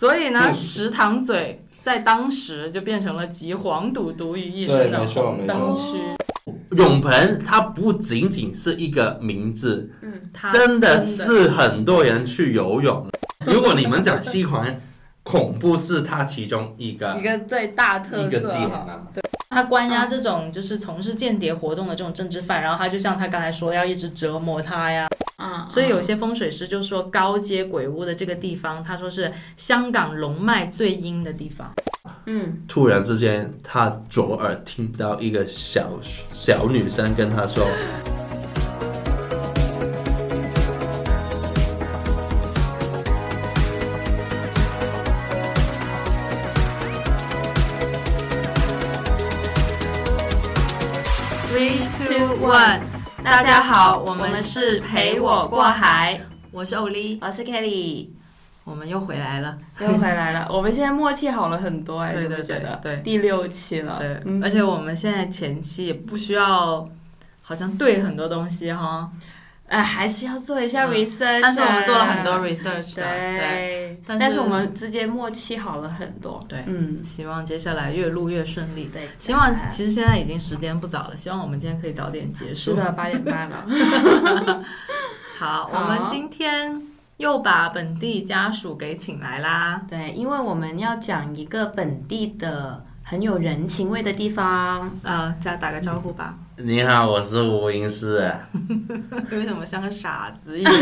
所以呢，石塘嘴在当时就变成了集黄赌毒于一身的红灯区。永盆它不仅仅是一个名字，它真的的是很多人去游泳。如果你们讲西环，恐怖是它其中一个一个最大特一个色哈。点啊。他关押这种就是从事间谍活动的这种政治犯，然后他就像他刚才说，要一直折磨他呀。啊，所以有些风水师就说高阶鬼屋的这个地方，他说是香港龙脉最阴的地方。嗯，突然之间，他左耳听到一个小小女生跟他说 one，大家好，我们是陪我过海，我是欧丽，我是 Kelly，我们又回来了。又回来了。我们现在默契好了很多哎，对对？对对。第六期了，对，嗯。而且我们现在前期也不需要，好像对很多东西哈，哎，还是要做一下嗯 research，但是我们做了很多啊 research 的，对。对，但是但是我们之间默契好了很多，对嗯，希望接下来越录越顺利。对，希望其实现在已经时间不早了，希望我们今天可以早点结束。是的，八点半了 好，好我们今天又把本地家属给请来啦。对，因为我们要讲一个本地的很有人情味的地方，呃，再打个招呼吧。：“你好，我是吴英师。为什么像个傻子一样？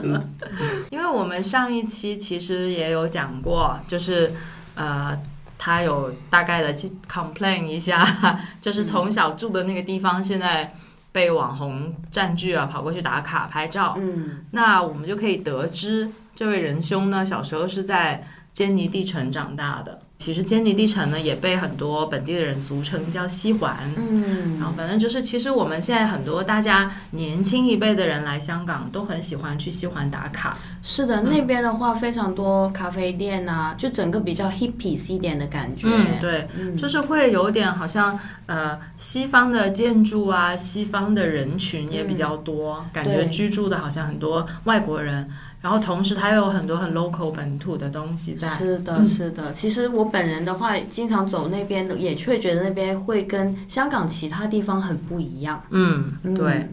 因为我们上一期其实也有讲过，就是呃，他有大概的去 complain 一下，就是从小住的那个地方现在被网红占据了，跑过去打卡拍照。嗯，那我们就可以得知，这位仁兄呢，小时候是在坚尼地城长大的。其实坚尼地城呢，也被很多本地的人俗称叫西环。嗯，然后反正就是，其实我们现在很多大家年轻一辈的人来香港，都很喜欢去西环打卡。是的，那边的话非常多咖啡店啊，就整个比较 hippies 一点的感觉。嗯，对，嗯就是会有点好像呃西方的建筑啊，西方的人群也比较多，感觉居住的好像很多外国人。然后同时它又有很多很 local 本土的东西在。是的，是的。其实我本人的话，经常走那边，也会觉得那边会跟香港其他地方很不一样。嗯，嗯对。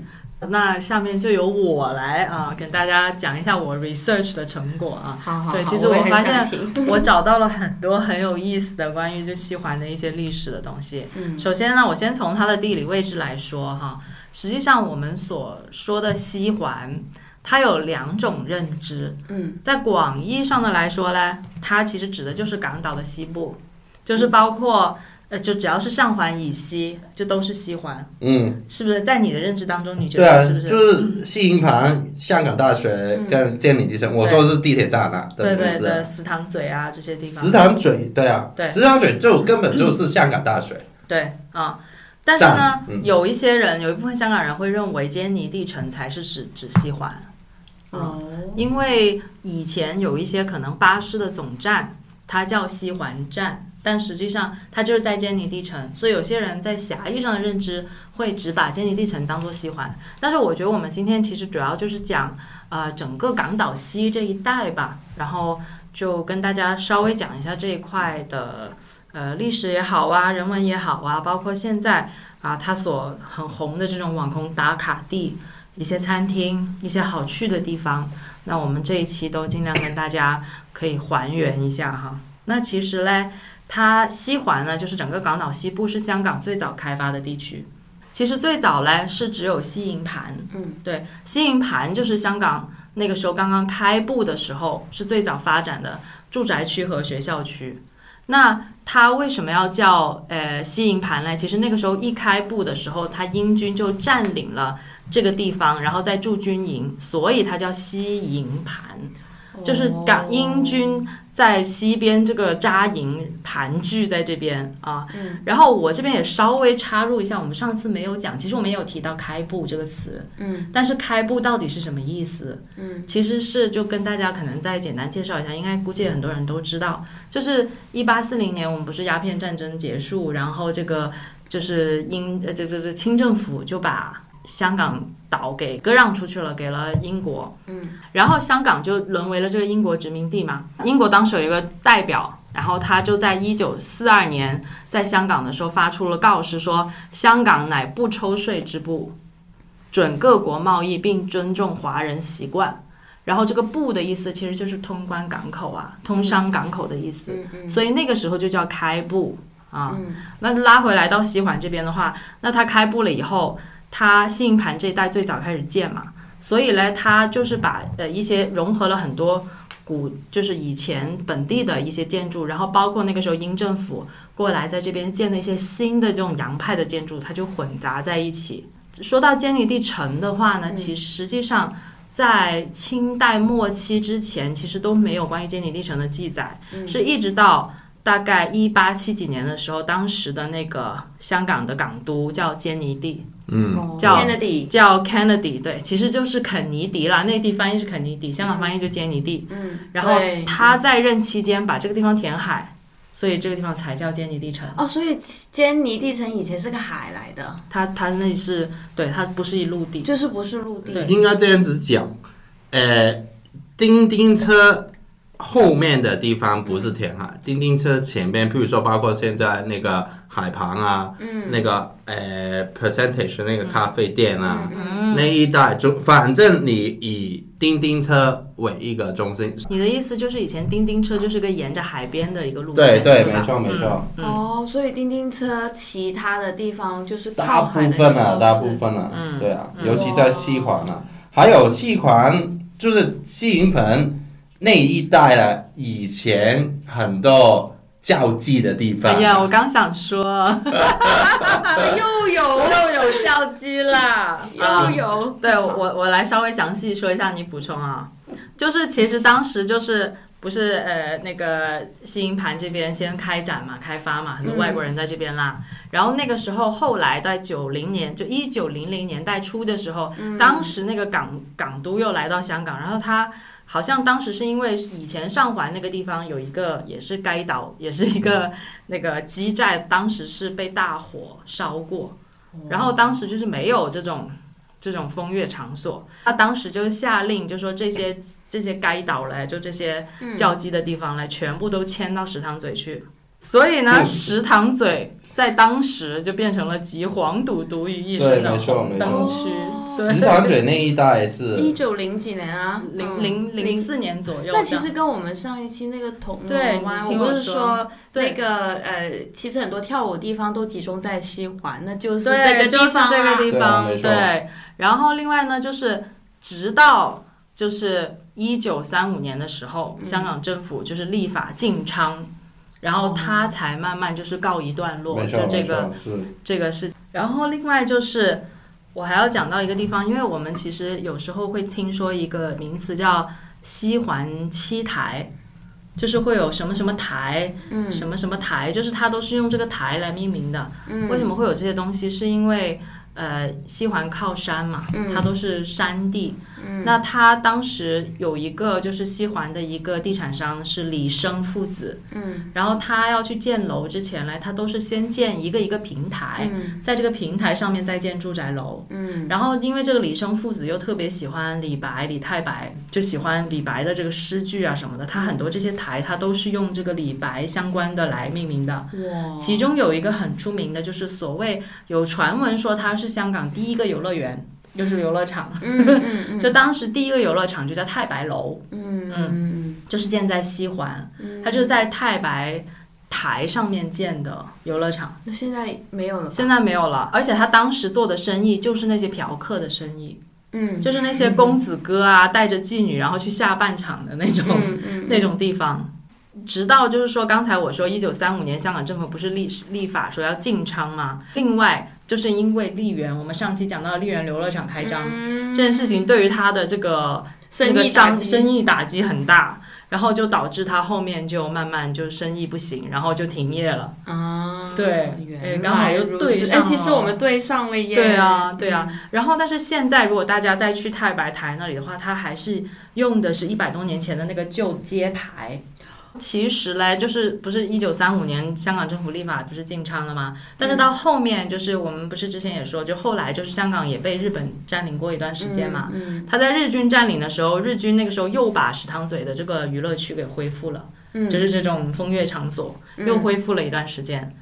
那下面就由我来啊，跟大家讲一下我 research 的成果啊。好好好，对其实我发现我找到了很多很有意思的关于就西环的一些历史的东西。嗯首先呢，我先从它的地理位置来说哈，实际上我们所说的西环，它有两种认知。嗯在广义上的来说呢，它其实指的就是港岛的西部，就是包括呃，就只要是上环以西，就都是西环，”嗯，是不是？在你的认知当中，你觉得是不是？就是西营盘、香港大学跟建理地城。我说的是地铁站啊，对对对，石塘嘴啊这些地方。石塘嘴，对啊，对石塘嘴就根本就是香港大学。对啊，但是呢，嗯有一些人，有一部分香港人会认为坚尼地城才是指指西环，哦，因为以前有一些可能巴士的总站，它叫西环站，但实际上它就是在坚尼地城，所以有些人在狭义上的认知会只把坚尼地城当做西环。但是我觉得我们今天其实主要就是讲呃整个港岛西这一带吧，然后就跟大家稍微讲一下这一块的呃历史也好啊，人文也好啊，包括现在啊它所很红的这种网红打卡地。一些餐厅、一些好去的地方，那我们这一期都尽量跟大家可以还原一下哈。那其实嘞，它西环呢，就是整个港岛西部是香港最早开发的地区。其实最早嘞是只有西营盘，嗯，对，西营盘就是香港那个时候刚刚开埠的时候是最早发展的住宅区和学校区。那它为什么要叫呃西营盘嘞？其实那个时候一开埠的时候，它英军就占领了这个地方，然后再驻军营，所以它叫西营盘。就是港英军在西边这个扎营盘踞在这边啊。嗯然后我这边也稍微插入一下，我们上次没有讲，其实我们也有提到“开埠”这个词，嗯但是“开埠”到底是什么意思？嗯，其实是就跟大家可能再简单介绍一下，应该估计很多人都知道，就是一八四零年我们不是鸦片战争结束，然后这个就是英呃这这这清政府就把香港岛给割让出去了，给了英国。嗯，然后香港就沦为了这个英国殖民地嘛。英国当时有一个代表，然后他就在一九四二年在香港的时候发出了告示，说香港乃不抽税之部，准各国贸易，并尊重华人习惯。然后这个“部”的意思其实就是通关港口啊，通商港口的意思。所以那个时候就叫开埠啊。嗯那拉回来到西环这边的话，那它开埠了以后，它西营盘这一带最早开始建嘛，所以呢，它就是把呃一些融合了很多古，就是以前本地的一些建筑，然后包括那个时候英政府过来在这边建的一些新的这种洋派的建筑，它就混杂在一起。说到坚尼地城的话呢，其实实际上。在清代末期之前，其实都没有关于坚尼地城的记载，是一直到大概一八七几年的时候，当时的那个香港的港督叫坚尼地，嗯，哦叫 Kennedy，叫 Kennedy，对，其实就是肯尼迪啦，内地翻译是肯尼迪，香港翻译就坚尼地。嗯，然后他在任期间把这个地方填海，所以这个地方才叫坚尼地城。哦，所以坚尼地城以前是个海来的，它它那是对，它不是一陆地。就是不是陆地。对应该这样子讲，呃，叮叮车后面的地方不是填海，叮叮车前面，譬如说包括现在那个海旁啊，嗯。那个呃 percentage 那个咖啡店啊，嗯那一带就反正你以叮叮车为一个中心，你的意思就是以前叮叮车就是个沿着海边的一个路对对，没错没错，嗯哦，所以叮叮车其他的地方就是大部分啊，大部分啊，嗯。对啊，嗯。尤其在西环啊，还有西环就是西营盘那一带啊，以前很多交际的地方。哎呀，我刚想说，又有又有叫鸡啦，又有，对我我来稍微详细说一下，你补充啊，就是其实当时就是不是呃那个新营盘这边先开展嘛，开发嘛，很多外国人在这边啦。然后那个时候后来在九零年，就一九零零年代初的时候，当时那个港港督又来到香港，然后他。好像当时是因为以前上环那个地方有一个也是该岛，也是一个那个基寨，当时是被大火烧过，然后当时就是没有这种这种风月场所，他当时就下令，就说这些这些该岛嘞，就这些叫鸡的地方嘞，全部都迁到石塘嘴去。所以呢，嗯。石塘咀在当时就变成了集黄赌毒于一身的对没错红灯没错。区。石塘嘴那一带是一九零几年啊，零嗯零零四年左右那其实跟我们上一期那个同对锣湾，我不是说那个呃，其实很多跳舞地方都集中在西环，那就是这，个就是地方啊。这个地方，对。然后另外呢，就是直到就是一九三五年的时候，香港政府就是立法禁娼，然后它才慢慢就是告一段落，就这个这个事情。然后另外就是我还要讲到一个地方，因为我们其实有时候会听说一个名词叫西环七台。就是会有什么什么台，嗯什么什么台，就是它都是用这个台来命名的。嗯为什么会有这些东西？是因为呃，西环靠山嘛，它都是山地。那他当时有一个就是西环的一个地产商是李生父子，嗯。然后他要去建楼之前呢，他都是先建一个一个平台，嗯。在这个平台上面再建住宅楼。嗯。然后因为这个李生父子又特别喜欢李白、李太白，就喜欢李白的这个诗句啊什么的，他很多这些台他都是用这个李白相关的来命名的。哇，其中有一个很出名的，就是所谓有传闻说它是香港第一个游乐园，就是游乐场。就当时第一个游乐场就叫太白楼，嗯嗯。就是建在西环，嗯，它就是在太白台上面建的游乐场，那现在没有了，现在没有了。而且他当时做的生意就是那些嫖客的生意，嗯。就是那些公子哥啊，带着妓女然后去下半场的那种、嗯嗯那种地方。直到就是说，刚才我说一九三五年香港政府不是立立法说要禁娼吗？另外就是因为丽园，我们上期讲到丽园游乐场开张、这件事情，对于他的这个嗯生那个意商生意打击很大，然后就导致他后面就慢慢就生意不行，然后就停业了。啊，对哎刚好又对上哎，其实了我们对上了耶，对啊，对啊。然后，但是现在如果大家再去太白台那里的话，它还是用的是一百多年前的那个旧街牌，其实嘞，就是不是一九三五年香港政府立法不是禁娼了吗？但是到后面就是我们不是之前也说，就后来就是香港也被日本占领过一段时间嘛。嗯他在日军占领的时候，日军那个时候又把石塘嘴的这个娱乐区给恢复了，嗯，就是这种风月场所嗯又恢复了一段时间。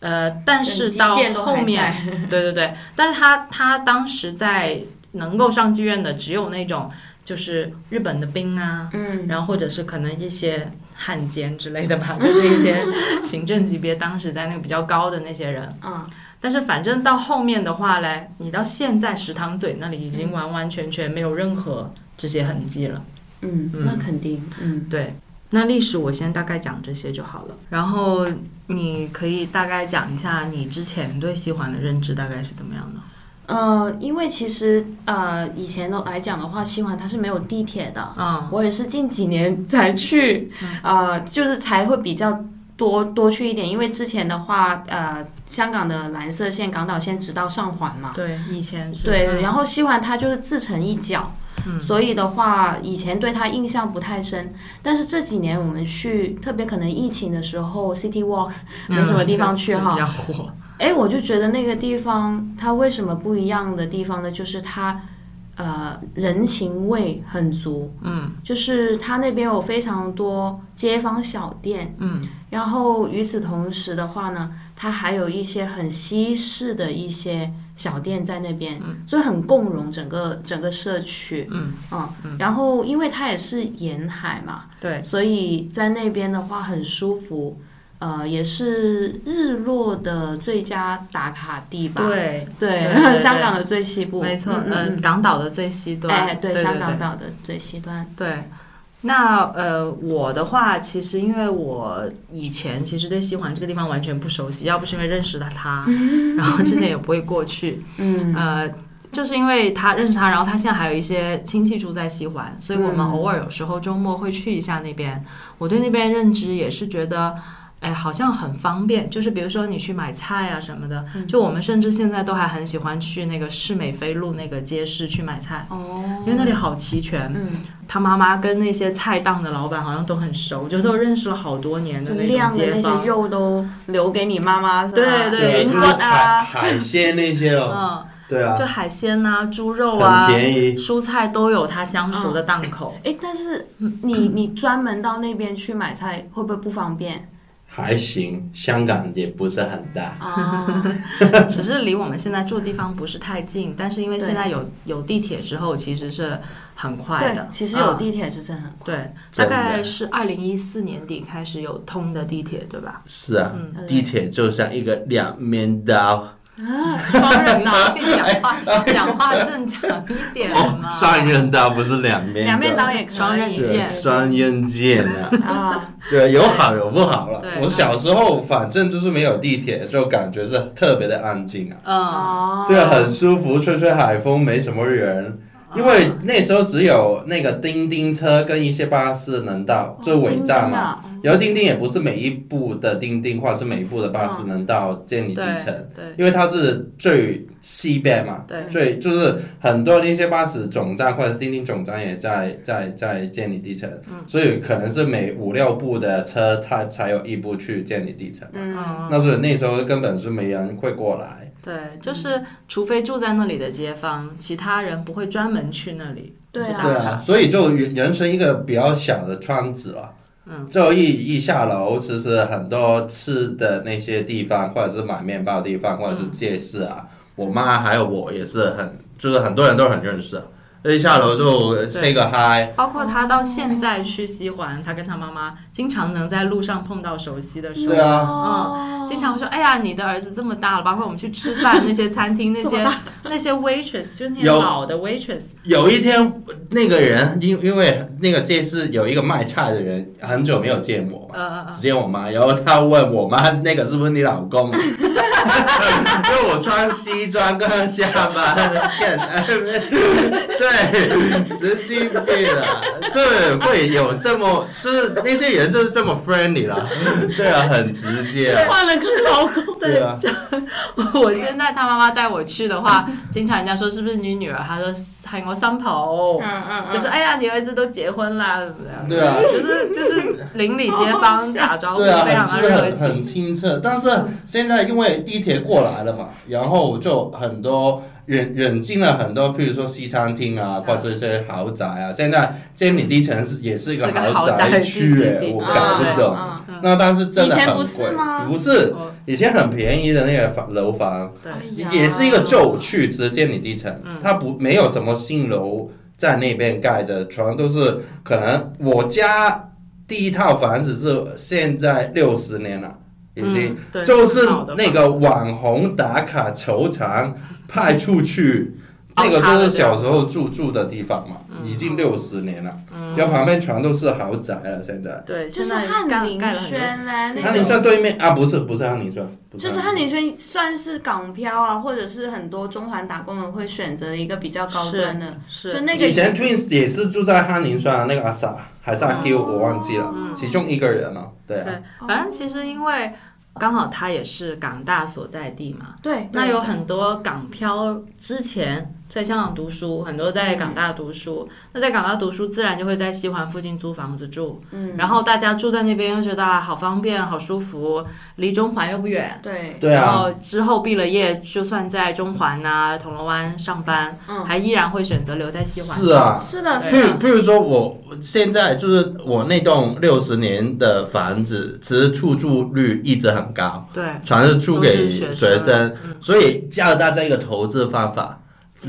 呃，但是到后面，对对对，但是他他当时在能够上妓院的只有那种就是日本的兵啊，嗯然后或者是可能一些汉奸之类的吧，就是一些行政级别当时在那个比较高的那些人。嗯但是反正到后面的话嘞，你到现在石塘嘴那里已经完完全全没有任何这些痕迹了。嗯，那肯定，嗯对，那历史我先大概讲这些就好了。然后你可以大概讲一下你之前对西环的认知大概是怎么样的？呃，因为其实呃以前的来讲的话，西环它是没有地铁的，嗯我也是近几年 才去，呃，就是才会比较多多去一点，因为之前的话，呃，香港的蓝色线、港岛线直到上环嘛，对，以前是。对，嗯。然后西环它就是自成一角，所以的话，以前对它印象不太深，但是这几年我们去，特别可能疫情的时候，City Walk 没什么地方去哈嗯 比，较火。哎，我就觉得那个地方它为什么不一样的地方呢？就是它。呃，人情味很足，嗯，就是它那边有非常多街坊小店，嗯，然后与此同时的话呢，它还有一些很西式的一些小店在那边，所以很共融整个整个社区，嗯然后因为它也是沿海嘛，对，所以在那边的话很舒服，呃，也是日落的最佳打卡地吧，对，对 香港的最西部，没错，呃，嗯嗯港岛的最西嗯端，哎，对，香港岛的最西端，对，那呃，我的话，其实因为我以前其实对西环这个地方完全不熟悉，要不是因为认识了他，然后之前也不会过去，嗯呃。就是因为他认识他，然后他现在还有一些亲戚住在西环，所以我们嗯偶尔有时候周末会去一下那边。我对那边认知也是觉得，哎，好像很方便。就是比如说你去买菜啊什么的，嗯就我们甚至现在都还很喜欢去那个市美飞路那个街市去买菜，哦，因为那里好齐全。嗯，他妈妈跟那些菜档的老板好像都很熟，就都认识了好多年的那种晾的那些。肉都留给你妈妈，是吧？对对就是海啊，海鲜那些了，嗯，对啊就，海鲜呐、猪肉啊、便宜。蔬菜都有它相熟的档口。哎，但是你你专门到那边去买菜，会不会不方便还行，香港也不是很大。啊？只是离我们现在住的地方不是太近，但是因为对现在有有地铁之后，其实是很快对的。，其实有嗯地铁是真很快。对，大概是二零一四年底开始有通的地铁，对吧？是啊，嗯地铁就像一个两面刀，啊，双人刀，你讲话讲话正常一点嘛。哦双刃刀不是两面两面刀刀，也可以，双刃，剑双刃剑啊。啊，对，有好有不好了。我小时候反正就是没有地铁，就感觉是特别的安静啊。嗯，哦，对，很舒服，吹吹海风，没什么人。因为那时候只有那个叮叮车跟一些巴士能到，就尾站嘛。然后叮叮也不是每一部的叮叮或者是每一部的巴士能到建里地对城，因为它是最西边嘛，最就是很多那些巴士总站或者是叮叮总站也在在在建里地城，嗯。所以可能是每五六部的车它才有一部去建里地层。嗯，那所以那时候根本是没人会过来。对，就是除非住在那里的街坊，其他人不会专门去那里。对啊对啊，所以就人生一个比较小的圈子了。嗯，就一一下楼，其实很多吃的那些地方，或者是买面包的地方，或者是街市啊，我妈还有我也是很，就是很多人都很认识。一下楼就 say 个 hi，包括他到现在去西环，他跟他妈妈经常能在路上碰到熟悉的手。对啊嗯经常会说：“哎呀，你的儿子这么大了。”包括我们去吃饭那些餐厅那些那些 waitress，就是那些老的 waitress，有一天那个人因因为那个这次有一个卖菜的人很久没有见我嘛，只见我妈，然后他问我妈那个是不是你老公啊？因为我穿西装刚刚下班，看，对，神经病啊！这会有这么，就是那些人就是这么 friendly 啦，对啊，很直接啊，换了个老公，对啊，我现在他妈妈带我去的话，经常人家说是不是你女儿，她说喊我三跑，嗯嗯嗯，就是哎呀，你儿子都结婚啦，怎么样？对啊，就是就是邻里街坊打招呼对啊，非常的热很很。清澈。但是现在因为地铁过来了嘛，然后就很多引引进了很多，譬如说西餐厅啊，或者是一些豪宅啊。现在监理地城是也是一个豪宅宅区我啊搞不懂。嗯。那但是真的很以前不是贵吗，不是哦。以前很便宜的那个房楼房，也是一个旧区，只是监理地城，嗯。它不没有什么新楼在那边盖着，全都是可能我家第一套房子是现在六十年了，已经、嗯就是那个网红打卡球场派出去。那个就是小时候住住的地方嘛，嗯已经六十年了，然后旁边全都是豪宅了。现在。对，就是现在翰林轩嘞新那个。翰林轩对面啊，不是不是翰林轩，就是翰翰林轩算是港漂啊，或者是很多中环打工人会选择的一个比较高端的，是就那个以前 Twins 也是住在翰林轩啊，那个阿 sa 还是阿 Q 哦我忘记了，其中一个人了。对啊，对，反正其实因为刚好他也是港大所在地嘛，对，那有很多港漂之前在香港读书，很多在港大读书。那在港大读书，自然就会在西环附近租房子住。嗯，然后大家住在那边又觉得啊好方便、好舒服，离中环又不远。对，然对啊，后之后毕了业，就算在中环呐、铜锣湾上班，嗯还依然会选择留在西环。是啊。是的，是譬如，譬如说，我现在就是我那栋六十年的房子，其实出租率一直很高，对，全是租给学生，所以教大家一个投资方法，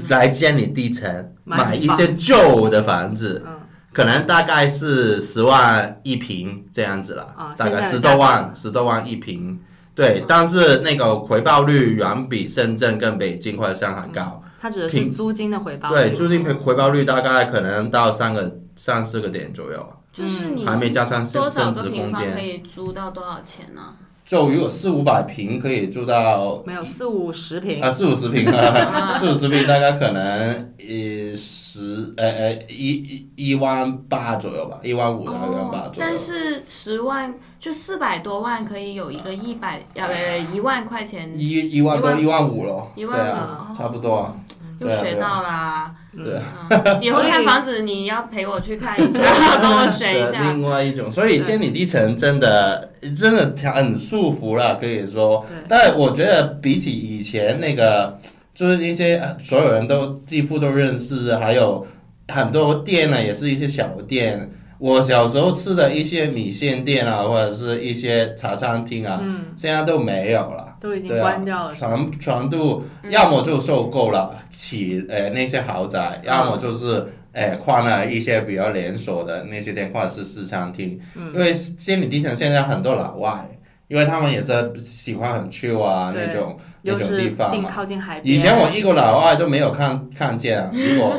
来建你地层，买买一些旧的房子嗯，可能大概是十万一平这样子了啊，大概十多万，十多万一平。对，但是那个回报率远比深圳跟北京或者上海高。它指的是平租金的回报率。对，租金回回报率大概可能到三个三四个点左右，就是你还没加上升多少升值空个平方可。以租到多少钱呢？就如果四五百平可以住到没有四五十平啊，四五十平啊，四五十平大概可能呃十呃呃一一一万八左右吧，一万五到一万八哦，左右。但。是十万就四百多万可以有一个一百呃一万块钱，一一万多一一万五了，对一万五差不多啊，又学到啦。对 以后看房子你要陪我去看一下，帮 我选一，下。另外一种，所以监理地层真的真的很舒服了，可以说对。但我觉得比起以前那个，就是一些呃所有人都几乎都认识，还有很多店呢，也是一些小店。我小时候吃的一些米线店啊，或者是一些茶餐厅啊，嗯，现在都没有了。都已经关掉了。全全都要么就收购了起呃那些豪宅，要么就是呃换了一些比较连锁的那些店，或者是私餐厅。因为仙女地城现在很多老外，因为他们也是喜欢很 chill 啊那种那种地方嘛。靠近海边。以前我一个老外都没有看看见啊，如果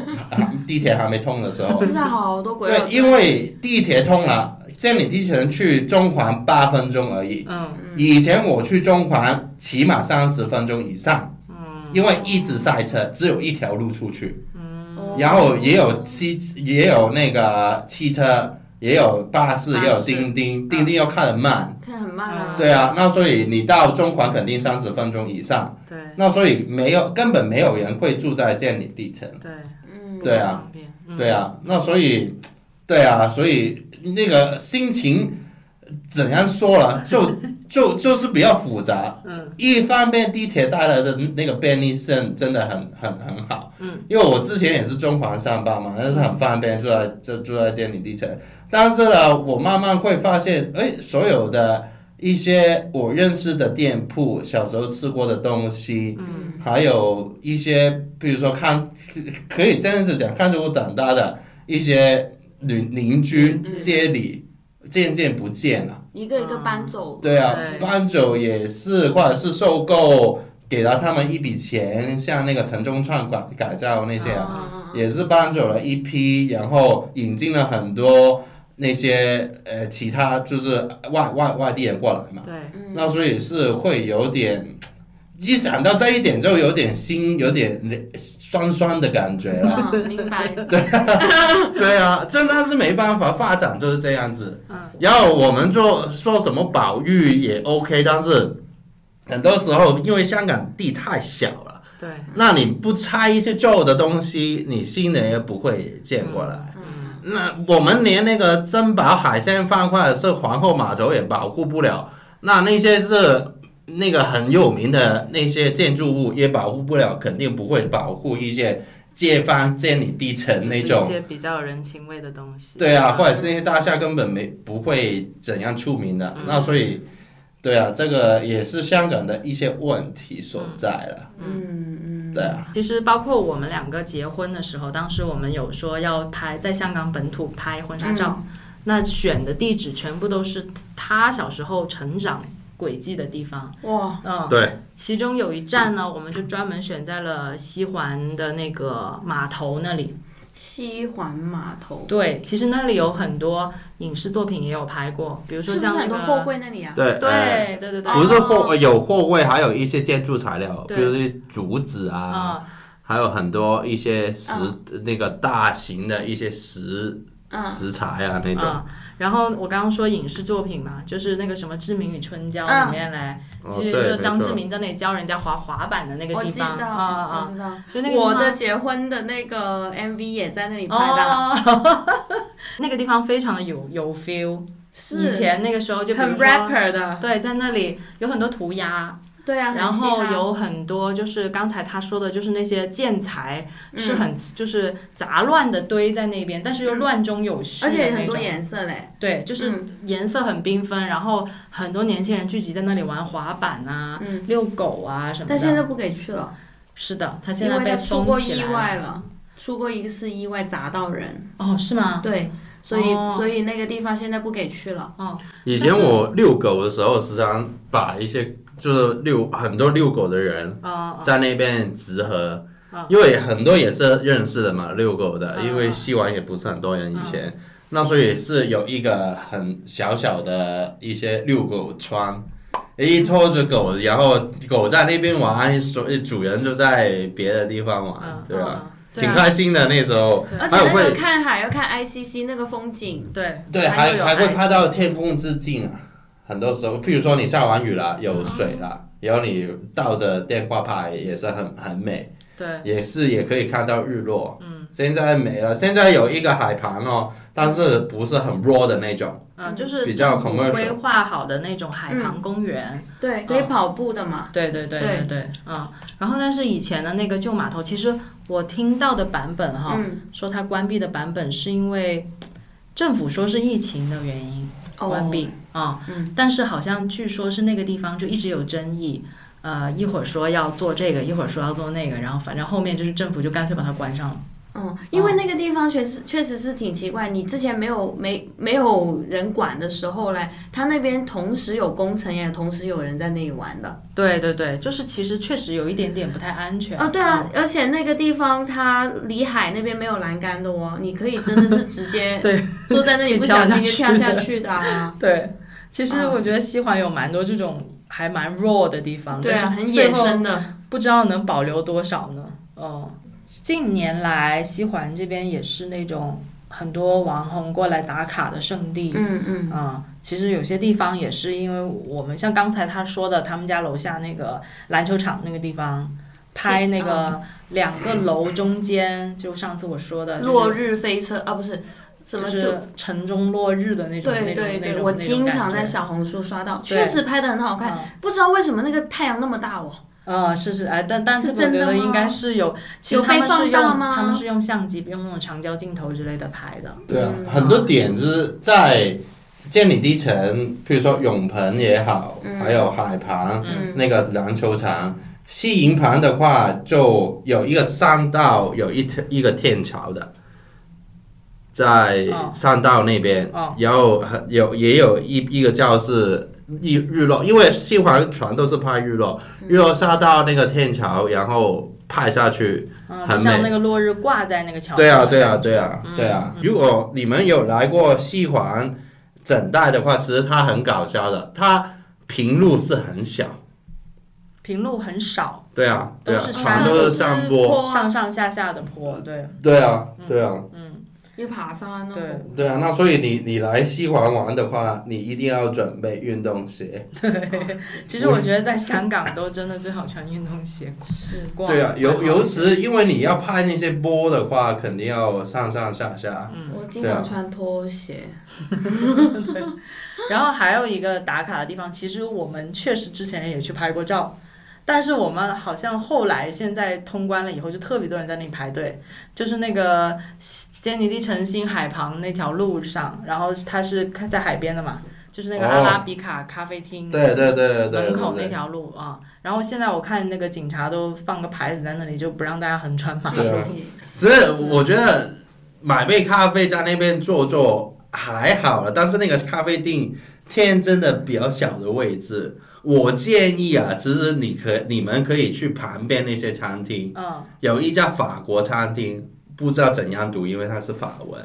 地铁还没通的时候。现在好多鬼对，因为地铁通了，仙女地城去中环八分钟而已。嗯，以前我去中环起码三十分钟以上，嗯。因为一直塞车，只有一条路出去，嗯。然后也有汽也有那个汽车，也有巴士，也有钉钉，钉钉要开得慢。看很慢啊。对啊，那所以你到中环肯定三十分钟以上，对那所以没有根本没有人会住在建里地城。对嗯，对啊。对啊，那所以，对啊，所以那个心情怎样说了，就 就就是比较复杂。嗯，一方面地铁带来的那个便利性真的很很很好。嗯，因为我之前也是中环上班嘛，那是很方便，住在就住在监理地城。但是呢，我慢慢会发现，哎，所有的一些我认识的店铺，小时候吃过的东西，嗯，还有一些，比如说看，可以这样子讲，看着我长大的一些邻邻居街里，渐渐不见了。一个一个搬走。对啊，搬走也是，或者是收购，给了他们一笔钱，像那个城中村改改造那些啊，啊，也是搬走了一批，然后引进了很多那些呃其他就是外外外地人过来嘛。对嗯那所以是会有点一想到这一点，就有点心有点酸酸的感觉了。嗯，明白。对啊，真的是没办法，发展就是这样子。嗯然后我们做说什么保育也 OK，但是很多时候因为香港地太小了，对，那你不拆一些旧的东西，你新的也不会建过来。嗯那我们连那个珍宝海鲜饭块是皇后码头也保护不了，那那些是那个很有名的那些建筑物也保护不了，肯定不会保护一些街坊建里地层那种就是一。些比较有人情味的东西。对啊，或者是那些大厦根本没不会怎样出名的，那所以，对啊，这个也是香港的一些问题所在了。嗯嗯。对啊，其实包括我们两个结婚的时候，当时我们有说要拍在香港本土拍婚纱照，那选的地址全部都是他小时候成长轨迹的地方。哇，嗯，对，其中有一站呢，我们就专门选在了西环的那个码头那里。西环码头，对，其实那里有很多影视作品也有拍过，比如说像那个很多货柜那里啊？对，呃对对对对，不是货有货柜，还有一些建筑材料，比对如说竹子啊，啊、还有很多一些石、那个大型的一些石、嗯。石材啊那种。嗯，然后我刚刚说影视作品嘛，就是那个什么《志明与春娇》嗯。里面来，哦其实就是张志明在那里教人家滑滑板的那个地方。道，啊啊我知道。啊，就那个我的结婚的那个 MV 也在那里拍的，哦，那个地方非常的有有 feel。是。以前那个时候就很 rapper 的，对，在那里有很多涂鸦，对啊，然后有很多就是刚才他说的，就是那些建材嗯是很就是杂乱的堆在那边，但是又嗯乱中有序而。且很多颜色嘞，对，就是嗯。颜色很缤纷，然后很多年轻人聚集在那里玩滑板啊、嗯，遛狗啊什么的。但现在不给去了，是的，他现在被为他出过意封起来外了，出过一次意外砸到人，哦，是吗？对，所以哦。所以那个地方现在不给去了，哦。以前我遛狗的时候，时常把一些就是遛很多遛狗的人啊、在那边集合，嗯。因为很多也是认识的嘛，遛狗的，嗯因为西湾也不是很多人以前，那所以是有一个很小小的一些遛狗圈。一拖着狗，然后狗在那边玩，所以主人就在别的地方玩，嗯对吧？嗯挺开心的那时候，而且会个看海要看 ICC 那个风景，对对，还还会拍到天空之镜啊。很多时候，譬如说你下完雨了，有水了，然后你倒着电话拍也是很很美，对，也是也可以看到日落。嗯，现在没了，现在有一个海盘哦，但是不是很 raw 的那种。嗯，就是比较规划好的那种海旁公园。对，可以跑步的嘛，对对对对对对，嗯。然后，但是以前的那个旧码头，其实我听到的版本哈，嗯，说它关闭的版本是因为政府说是疫情的原因关闭啊、嗯但是好像据说是那个地方就一直有争议。呃，一会儿说要做这个，一会儿说要做那个，然后反正后面就是政府就干脆把它关上了。嗯，因为那个地方确实确实是挺奇怪，你之前没有没没有人管的时候嘞，他那边同时有工程，也同时有人在那里玩的。对对对，就是其实确实有一点点不太安全。哦，对啊，而且那个地方它离海那边没有栏杆的哦，你可以真的是直接 对坐在那里不小心就跳下下去的啊。对，其实嗯我觉得西环有蛮多这种还蛮 raw 的地方，对啊，很野生的。不知道能保留多少呢？哦，近年来西环这边也是那种很多网红过来打卡的圣地。嗯嗯，嗯，其实有些地方也是因为我们像刚才他说的，他们家楼下那个篮球场那个地方，拍那个两个楼中间，就上次我说的，落日飞车啊，不是什么就是晨钟落日的那种对那种对对，我经常在小红书刷到，确实拍的很好看。不知道为什么那个太阳那么大哦。嗯，是是，哎，但但是这个我觉得真的应该是有，其实有被他们是放大吗用他们是用相机，用那种长焦镜头之类的拍的。对啊，嗯很多点子在建里地层，比如说泳棚也好，还有海旁、嗯那个篮球场。西营盘的话，就有一个山道，有一一个天桥的，在哦。山道那边，哦。然后很有也有一一个教室日日落，因为西环全都是拍日落，日落下到那个天桥，然后拍下去，嗯，很美。像那个落日挂在那个桥上。对啊，对啊，对啊，嗯。对啊。如果你们有来过西环整带的话，其实它很搞笑的，它平路是很小，平路很少，对啊，对啊，全都是上坡。啊上上下下的坡，对，对啊，对啊，嗯，又爬山哦对。对啊。那所以你你来西环玩的话，你一定要准备运动鞋。对 其实我觉得在香港都真的最好穿运动鞋是逛。对啊，尤尤其因为你要拍那些波的话，肯定要上上下下。嗯我经常穿拖鞋，对 然后还有一个打卡的地方，其实我们确实之前也去拍过照，但是我们好像后来现在通关了以后，就特别多人在那里排队，就是那个坚尼地城新海旁那条路上，然后它是开在海边的嘛，就是那个哦阿拉比卡咖啡厅。对对对对对门口那。条路啊，然后现在我看那个警察都放个牌子在那里，就不让大家横穿马路。对啊自己只是我觉得买杯咖啡在那边坐坐还好了，但是那个咖啡店天真的比较小的位置，我建议啊，其实你可你们可以去旁边那些餐厅，嗯。有一家法国餐厅，不知道怎样读，因为它是法文。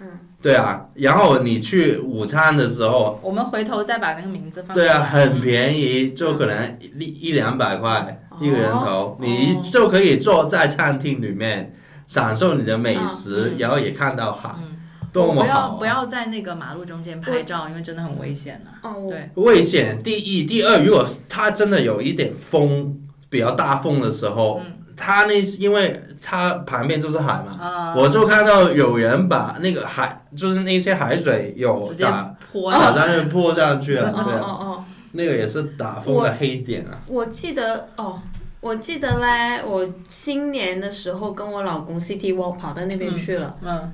嗯，对啊，然后你去午餐的时候，我们回头再把那个名字放。对啊，很便宜，就可能一一两百块一个人头，你就可以坐在餐厅里面享受你的美食，然后也看到海，多么不要好、啊！不要在那个马路中间拍照，因为真的很危险呐、哦，对，危险，第一，第二，如果它真的有一点风，比较大风的时候，它那因为它旁边就是海嘛，啊，我就看到有人把那个海，就是那些海水有打泼打到上去泼上去了，哦对啊，哦哦，那个也是打风的黑点啊。我记得哦，我记得嘞，我新年的时候跟我老公 City Walk 跑到那边去了，嗯，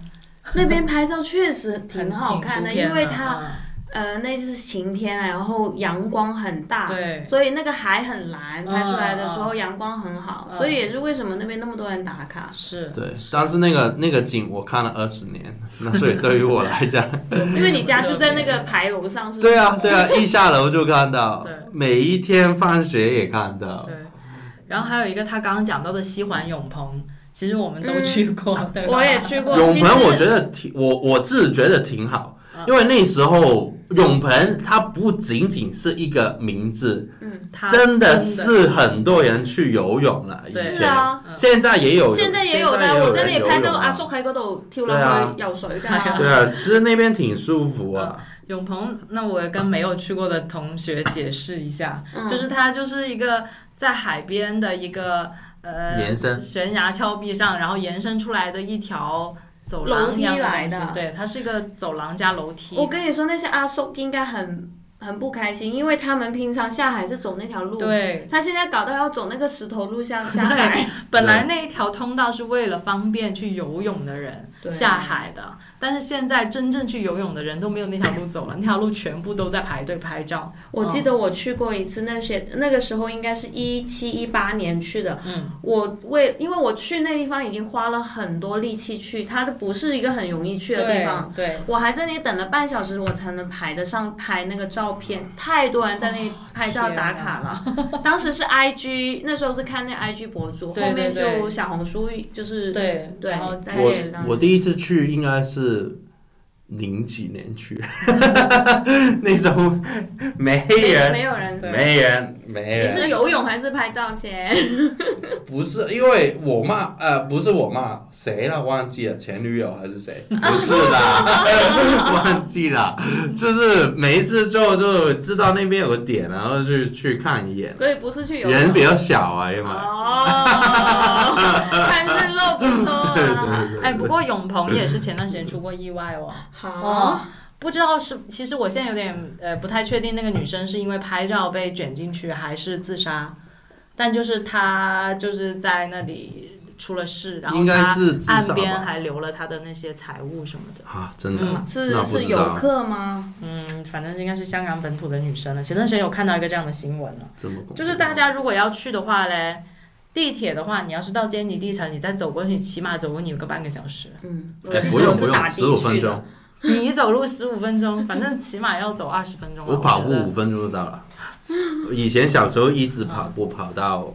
那边拍照确实挺好看的，因为它嗯。呃那就是晴天啊，然后阳光很大，对。所以那个海很蓝，拍出来的时候嗯阳光很好，嗯。所以也是为什么那边那么多人打卡。是。对，但是那个那个景我看了二十年，那所以对于我来讲，因为你家就在那个牌楼上，是不是？对啊对啊，一下楼就看到，每一天放学也看到。对。然后还有一个他刚刚讲到的西环永鹏，其实我们都去过，对吧？我也去过。永其实鹏我觉得挺我我自己觉得挺好，因为那时候永鹏它不仅仅是一个名字，他真的是很多人去游泳了。以前啊，现在也有，现在也有现在的，我在那里拍照，人游泳啊阿叔喺嗰度跳落去游水㗎。对啊，其实那边挺舒服啊。永鹏，那我跟没有去过的同学解释一下，嗯就是它就是一个在海边的一个呃延伸悬崖峭壁上，然后延伸出来的一条走廊一样楼梯来的东西。对，它是一个走廊加楼梯。我跟你说，那些阿叔应该很很不开心，因为他们平常下海是走那条路，对，他现在搞到要走那个石头路下下海。本来那一条通道是为了方便去游泳的人对下海的，但是现在真正去游泳的人都没有那条路走了，那条路全部都在排队拍照。我记得我去过一次，那些那个时候应该是一七一八年去的。嗯，我为因为我去那地方已经花了很多力气去，它这不是一个很容易去的地方。对，对我还在那里等了半小时，我才能排得上拍那个照片。太多人在那里拍照打卡了。当时是 IG，那时候是看那 IG 博主，对后面就小红书就是对对然后我我第一次去应该是零几年去，那时候没没人，没有人。没人，没你人。是游泳还是拍照先？不是因为我骂，呃，不是我骂谁了，忘记了，前女友还是谁？不是啦，忘记了，就是没事做就知道那边有个点，然后就去看一眼。所以不是去游泳。人比较小啊，因为哦，看日落不错啊。对对对。哎，不过永鹏也是前段时间出过意外哦。好哦，不知道是，其实我现在有点呃不太确定，那个女生是因为拍照被卷进去，还是自杀？但就是她就是在那里出了事，然后应该她是岸边还留了她的那些财物什么的。啊，真的，嗯是是游客吗？嗯，反正应该是香港本土的女生了。前段时间有看到一个这样的新闻了，就是大家如果要去的话嘞，地铁的话，你要是到坚尼地城，你再走过去，起码走过你有个半个小时。嗯，不用不用，我是打的十五分去的钟，你走路十五分钟，反正起码要走二十分钟。我跑步五分钟就到了。以前小时候一直跑步，跑到跑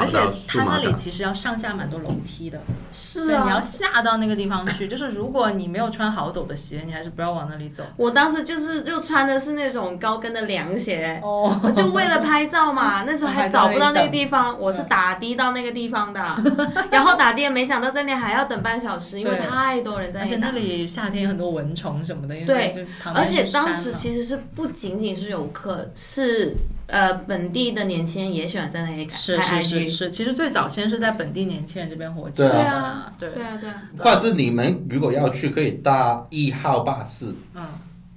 而且它那里。其实要上下蛮多楼梯的，是啊，你要啊，下到那个地方去。就是如果你没有穿好走的鞋，你还是不要往那里走。我当时就是又穿的是那种高跟的凉鞋。哦，我就为了拍照嘛，那时候还找不到那个地方，我是嗯打的到那个地方的，然后打的没想到在那还要等半小时，因为太多人在而且那。里夏天有很多蚊虫什么的，因为对而且当时其实是不仅仅是游客，是呃本地的年轻人也喜欢在那里是拍是是。是，其实最早先是在本地年轻人这边火起对来啊的，对对啊。对啊，或者是你们如果要去，可以搭一号巴士。嗯，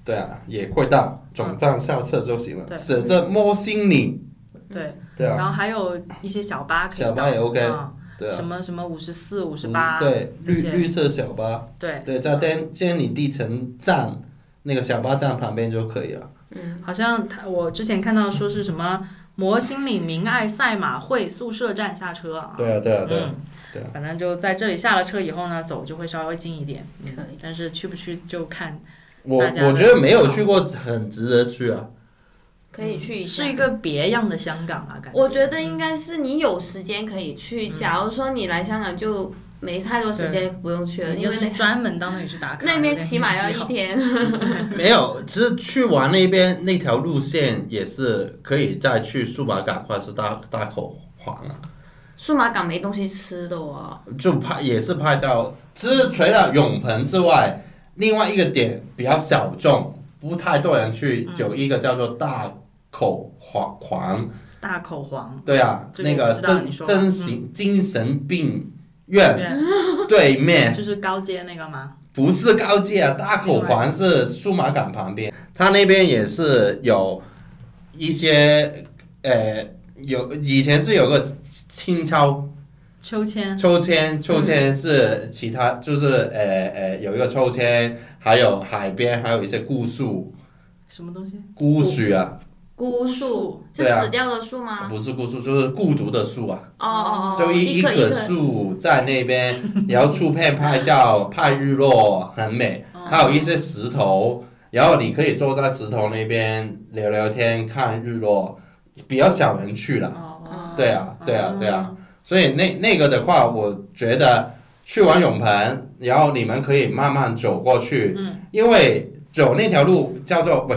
对啊，也会到总站下车就行了，对。写着摸心岭。对，对啊，然后还有一些小巴小巴也到 OK 嗯。对啊。什，么什么五十四、五十八，对，绿绿色小巴，对，对，在丹监理地城站那个小巴站旁边就可以了。嗯，好像他我之前看到说是什么摩星岭明爱赛马会宿舍站下车啊，对啊，对啊，对啊，嗯，对啊反正就在这里下了车以后呢，走就会稍微近一点，嗯可以但是去不去就看，我大家的我觉得没有去过，很值得去啊。可以去一下。是一个别样的香港啊，感觉。我觉得应该是你有时间可以去。嗯假如说你来香港就没太多时间，不用去了，因为那专门到那里去打卡，那边起码要一天。没有，其实去完那边那条路线也是可以再去数码港或者是大大口环啊，数码港没东西吃的哦。就拍也是拍照。其实除了泳棚之外，另外一个点比较小众，不太多人去，嗯有一个叫做大口环环。大口黄对啊，那个真真行精神病院对，面，就是高街那个吗？不是高街啊，大口环是数码港旁边，它那边也是有一些呃有以前是有个轻超秋千，抽签，抽签是其他就是呃呃有一个抽签，还有海边还有一些古树什么东西？故树啊，孤树是死掉的树吗？不是孤树就是孤独的树啊。哦哦哦，就一棵一棵棵。树在那边，然后出片拍照、拍日落，很美。哦还有一些石头，然后你可以坐在石头那边聊聊天、看日落，比较少人去了。哦，对啊，对啊，对啊。所以那那个的话，我觉得去完泳盆，然后你们可以慢慢走过去，嗯因为走那条路叫做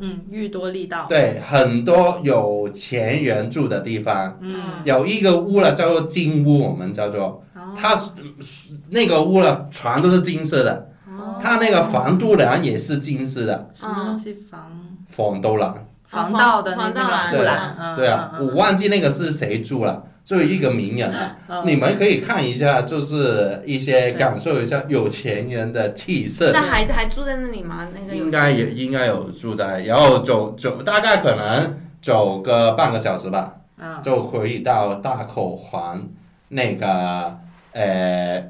嗯，愈多利道，对，很多有钱人住的地方。嗯，有一个屋了，叫做金屋，我们叫做。哦。它那个屋了，全都是金色的，哦。它那个防盗栏也是金色的，什么东西防防盗栏。防盗的那防盗栏那个护栏，嗯对啊，嗯我忘记那个是谁住了，就一个名人啊。嗯你们可以看一下，就是一些感受一下有钱人的气色那。还还住在那里吗？那个应该也应该有住在，然后走走大概可能走个半个小时吧，嗯就可以到大口环那个呃，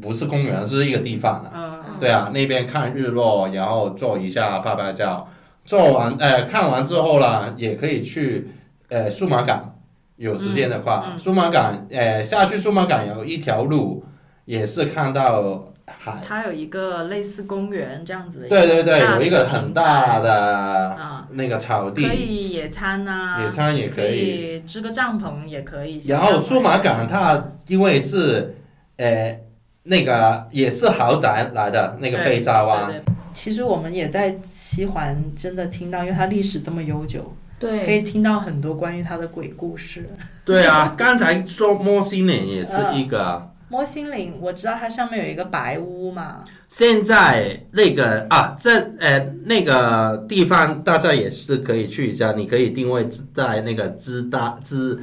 不是公园，是一个地方了。嗯对啊，那边看日落，然后做一下拍拍照，做完呃看完之后啦，也可以去呃数码港，有时间的话，嗯嗯数码港呃下去数码港有一条路，也是看到海。它有一个类似公园这样子的，对对对，有一个很大的啊，那个草可地，以野餐呐，野餐也可可以。支个帐篷也可以。然后数码港它因为是呃那个也是豪宅来的那个贝沙湾，对对其实我们也在西环真的听到，因为它历史这么悠久，对可，以听到很多关于它的鬼故事。对啊，刚才说摸心岭也是一个啊。摸心岭，我知道它上面有一个白屋嘛，现在那个啊，这呃那个地方大家也是可以去一下，你可以定位在那个知大芝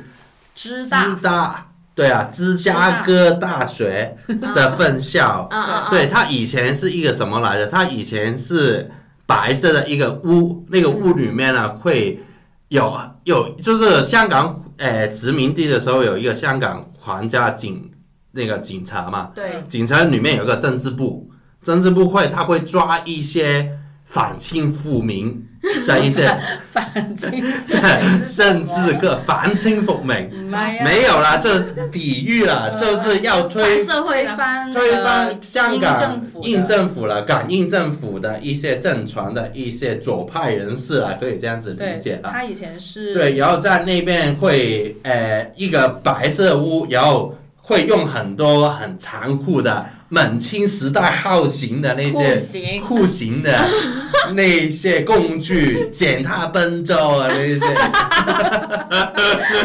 芝知大大，对啊，芝加哥大学的分校，对，它以前是一个什么来着？它以前是白色的一个屋，那个屋里面呢会有有，就是香港呃殖民地的时候有一个香港皇家警那个警察嘛，对，警察里面有个政治部，政治部会他会抓一些反清复明的一些反清政治个反清复明，没有。啦，这比喻啦，就是要推社会翻推翻香港印政府了，港印政府的一些政权的一些左派人士啊，可以这样子理解对，啦。他以前是对，然后在那边会呃一个白色屋，然后会用很多很残酷的满清时代好型的那些酷刑的 那些工具，剪他奔走啊那些。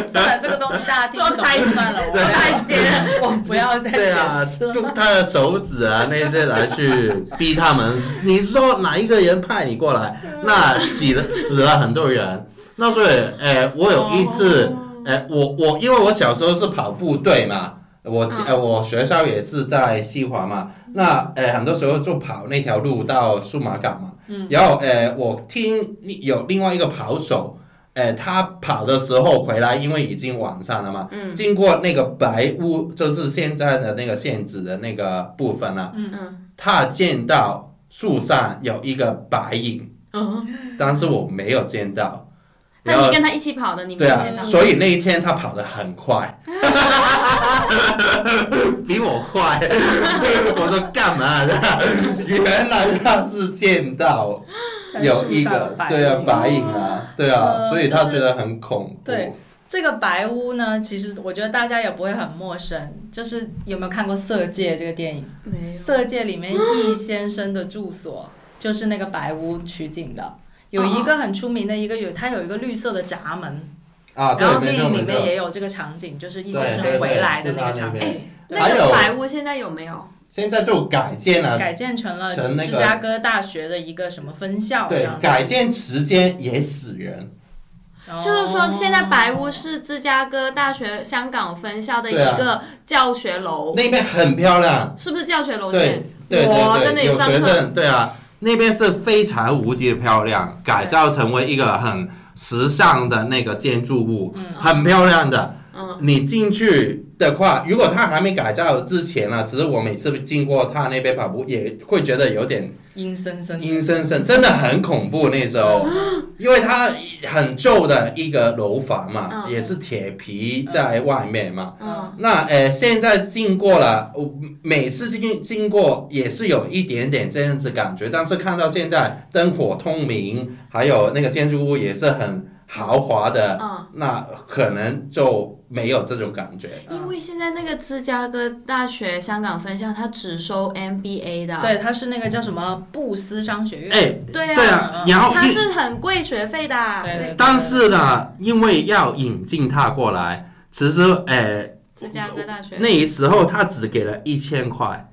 算了，这个东西大家听不懂就算了，我 对太接，我不要再对啊。用他的手指啊那些来去逼他们。你说哪一个人派你过来？那死了死了很多人。那所以，呃，我有一次，呃，我我因为我小时候是跑步队嘛，我呃我学校也是在西华嘛，那呃很多时候就跑那条路到数码港嘛，然后呃我听有另外一个跑手。呃，他跑的时候回来，因为已经晚上了嘛，经过那个白屋，就是现在的那个县子的那个部分啊，嗯他见到树上有一个白影，嗯，但是我没有见到。那你跟他一起跑的，你没对啊有见，到？所以那一天他跑得很快，比我快。我说干嘛的？原来他是见到有一个对啊白影啊，对啊，呃所以他觉得很恐怖。对这个白屋呢，其实我觉得大家也不会很陌生，就是有没有看过《色戒》这个电影？没《色戒》里面易先生的住所就是那个白屋取景的。有一个很出名的一个有，它有一个绿色的闸门，啊，然后，电影里。面也有这个场景，就是易对先生回来的那个场景。对那个白屋现在有没有？现在就改建了，改建成了成芝加哥大学的一个什么分校对。改建时间也死人。哦就是说，现在白屋是芝加哥大学香港分校的一个教学楼，那边很漂亮，是不是教学楼对？对我在那对对，有里上课，学生，对啊，那边是非常无敌的漂亮，改造成为一个很时尚的那个建筑物，很漂亮的。嗯，你进去的话，如果它还没改造之前呢，其实我每次经过它那边跑步，也会觉得有点阴森森。阴森森，真的很恐怖那时候，因为它很旧的一个楼房嘛，嗯。也是铁皮在外面嘛。嗯，那呃，现在经过了，我每次经经过也是有一点点这样子感觉，但是看到现在灯火通明，还有那个建筑物也是很豪华的，嗯。那可能就没有这种感觉。因为现在那个芝加哥大学香港分校，它只收 MBA 的，对，它是那个叫什么布斯商学院。哎，对啊，对啊，然后一它是很贵学费的。啊，对对。但是呢，因为要引进他过来，其实呃芝加哥大学。那时候他只给了一千块，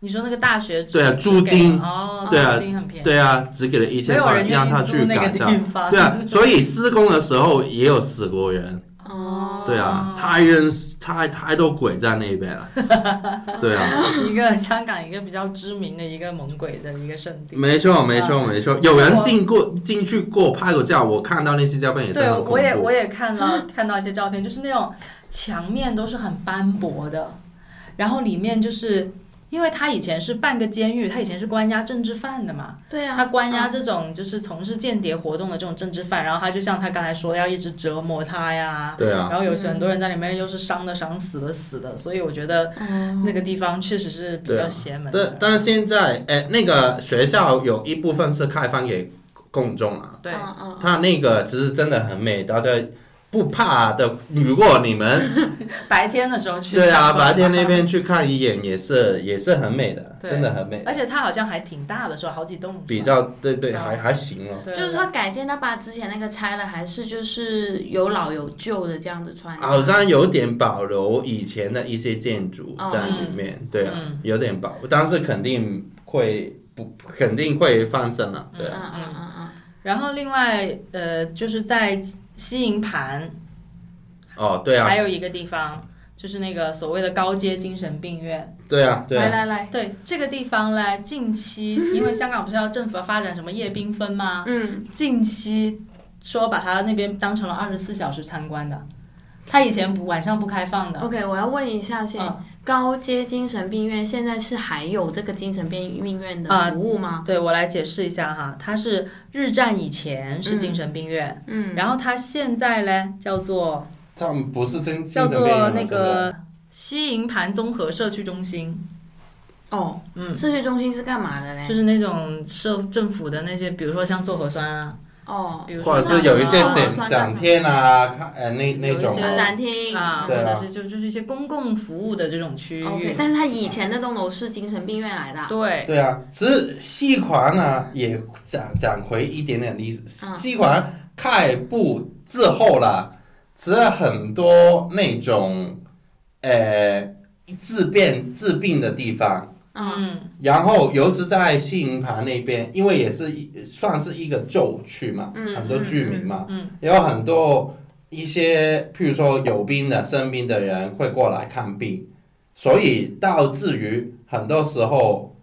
你说那个大学对啊租金哦，对啊租金很便宜，对啊，只给了一千块让他去改造，方。对啊，所以施工的时候也有死过人，哦，对啊，太认识太太多鬼在那边了，对啊，一个香港一个比较知名的一个猛鬼的一个圣地。没错没错没错，有人进过进去过拍过照，我看到那些照片也是对，很恐我也我，也看到 看到一些照片，就是那种墙面都是很斑驳的，然后里面就是。因为他以前是半个监狱，他以前是关押政治犯的嘛，对啊，他关押嗯这种就是从事间谍活动的这种政治犯，然后他就像他刚才说的，要一直折磨他呀，对啊，然后有很多人在里面又是伤的伤，死的死的，所以我觉得嗯那个地方确实是比较邪门但的。但是现在，哎，那个学校有一部分是开放给公众啊，对，嗯嗯，它那个其实真的很美，大家不怕的。如果你们 白天的时候去。对啊，白天那边去看一眼也是也是很美的，对真的很美，而且它好像还挺大的，是吧？好几栋。比较对对嗯还还行哦。就是说改建，它把之前那个拆了，还是就是有老有旧的这样子穿？好像有点保留以前的一些建筑在里面，对啊，嗯有点保，但是肯定会不肯定会翻身了，对嗯啊，嗯嗯嗯，然后另外呃，就是在西营盘。哦，对啊。还，有一个地方，就是那个所谓的高阶精神病院。对啊，对啊，来来来，对这个地方呢，近期因为香港不是要政府要发展什么夜缤纷吗？嗯，近期说把它那边当成了二十四小时参观的，它以前不晚上不开放的。OK，我要问一下先，嗯高阶精神病院现在是还有这个精神病院的啊服务吗？对我来解释一下哈，它是日战以前是精神病院，嗯，然后它现在嘞叫做他们不是精精叫神病院吗做那个西营盘综合社区中心，哦，嗯，社区中心是干嘛的嘞？就是那种社政府的那些，比如说像做核酸啊，哦，比如说或者是有一些哦展展厅啊，看呃那那种有一些啊展厅啊，或者是就就是一些公共服务的这种区域。OK，但是它以前那栋楼是精神病院来的啊。对，对啊，其实西环呢也讲讲回一点点历史，嗯西环开埠之后啦，其实很多那种呃治病治病的地方，嗯。嗯。然后尤其在西营盘那边，因为也是算是一个旧区嘛，嗯很多居民嘛，嗯也有很多一些，譬如说有病的、生病的人会过来看病，所以导致于很多时候，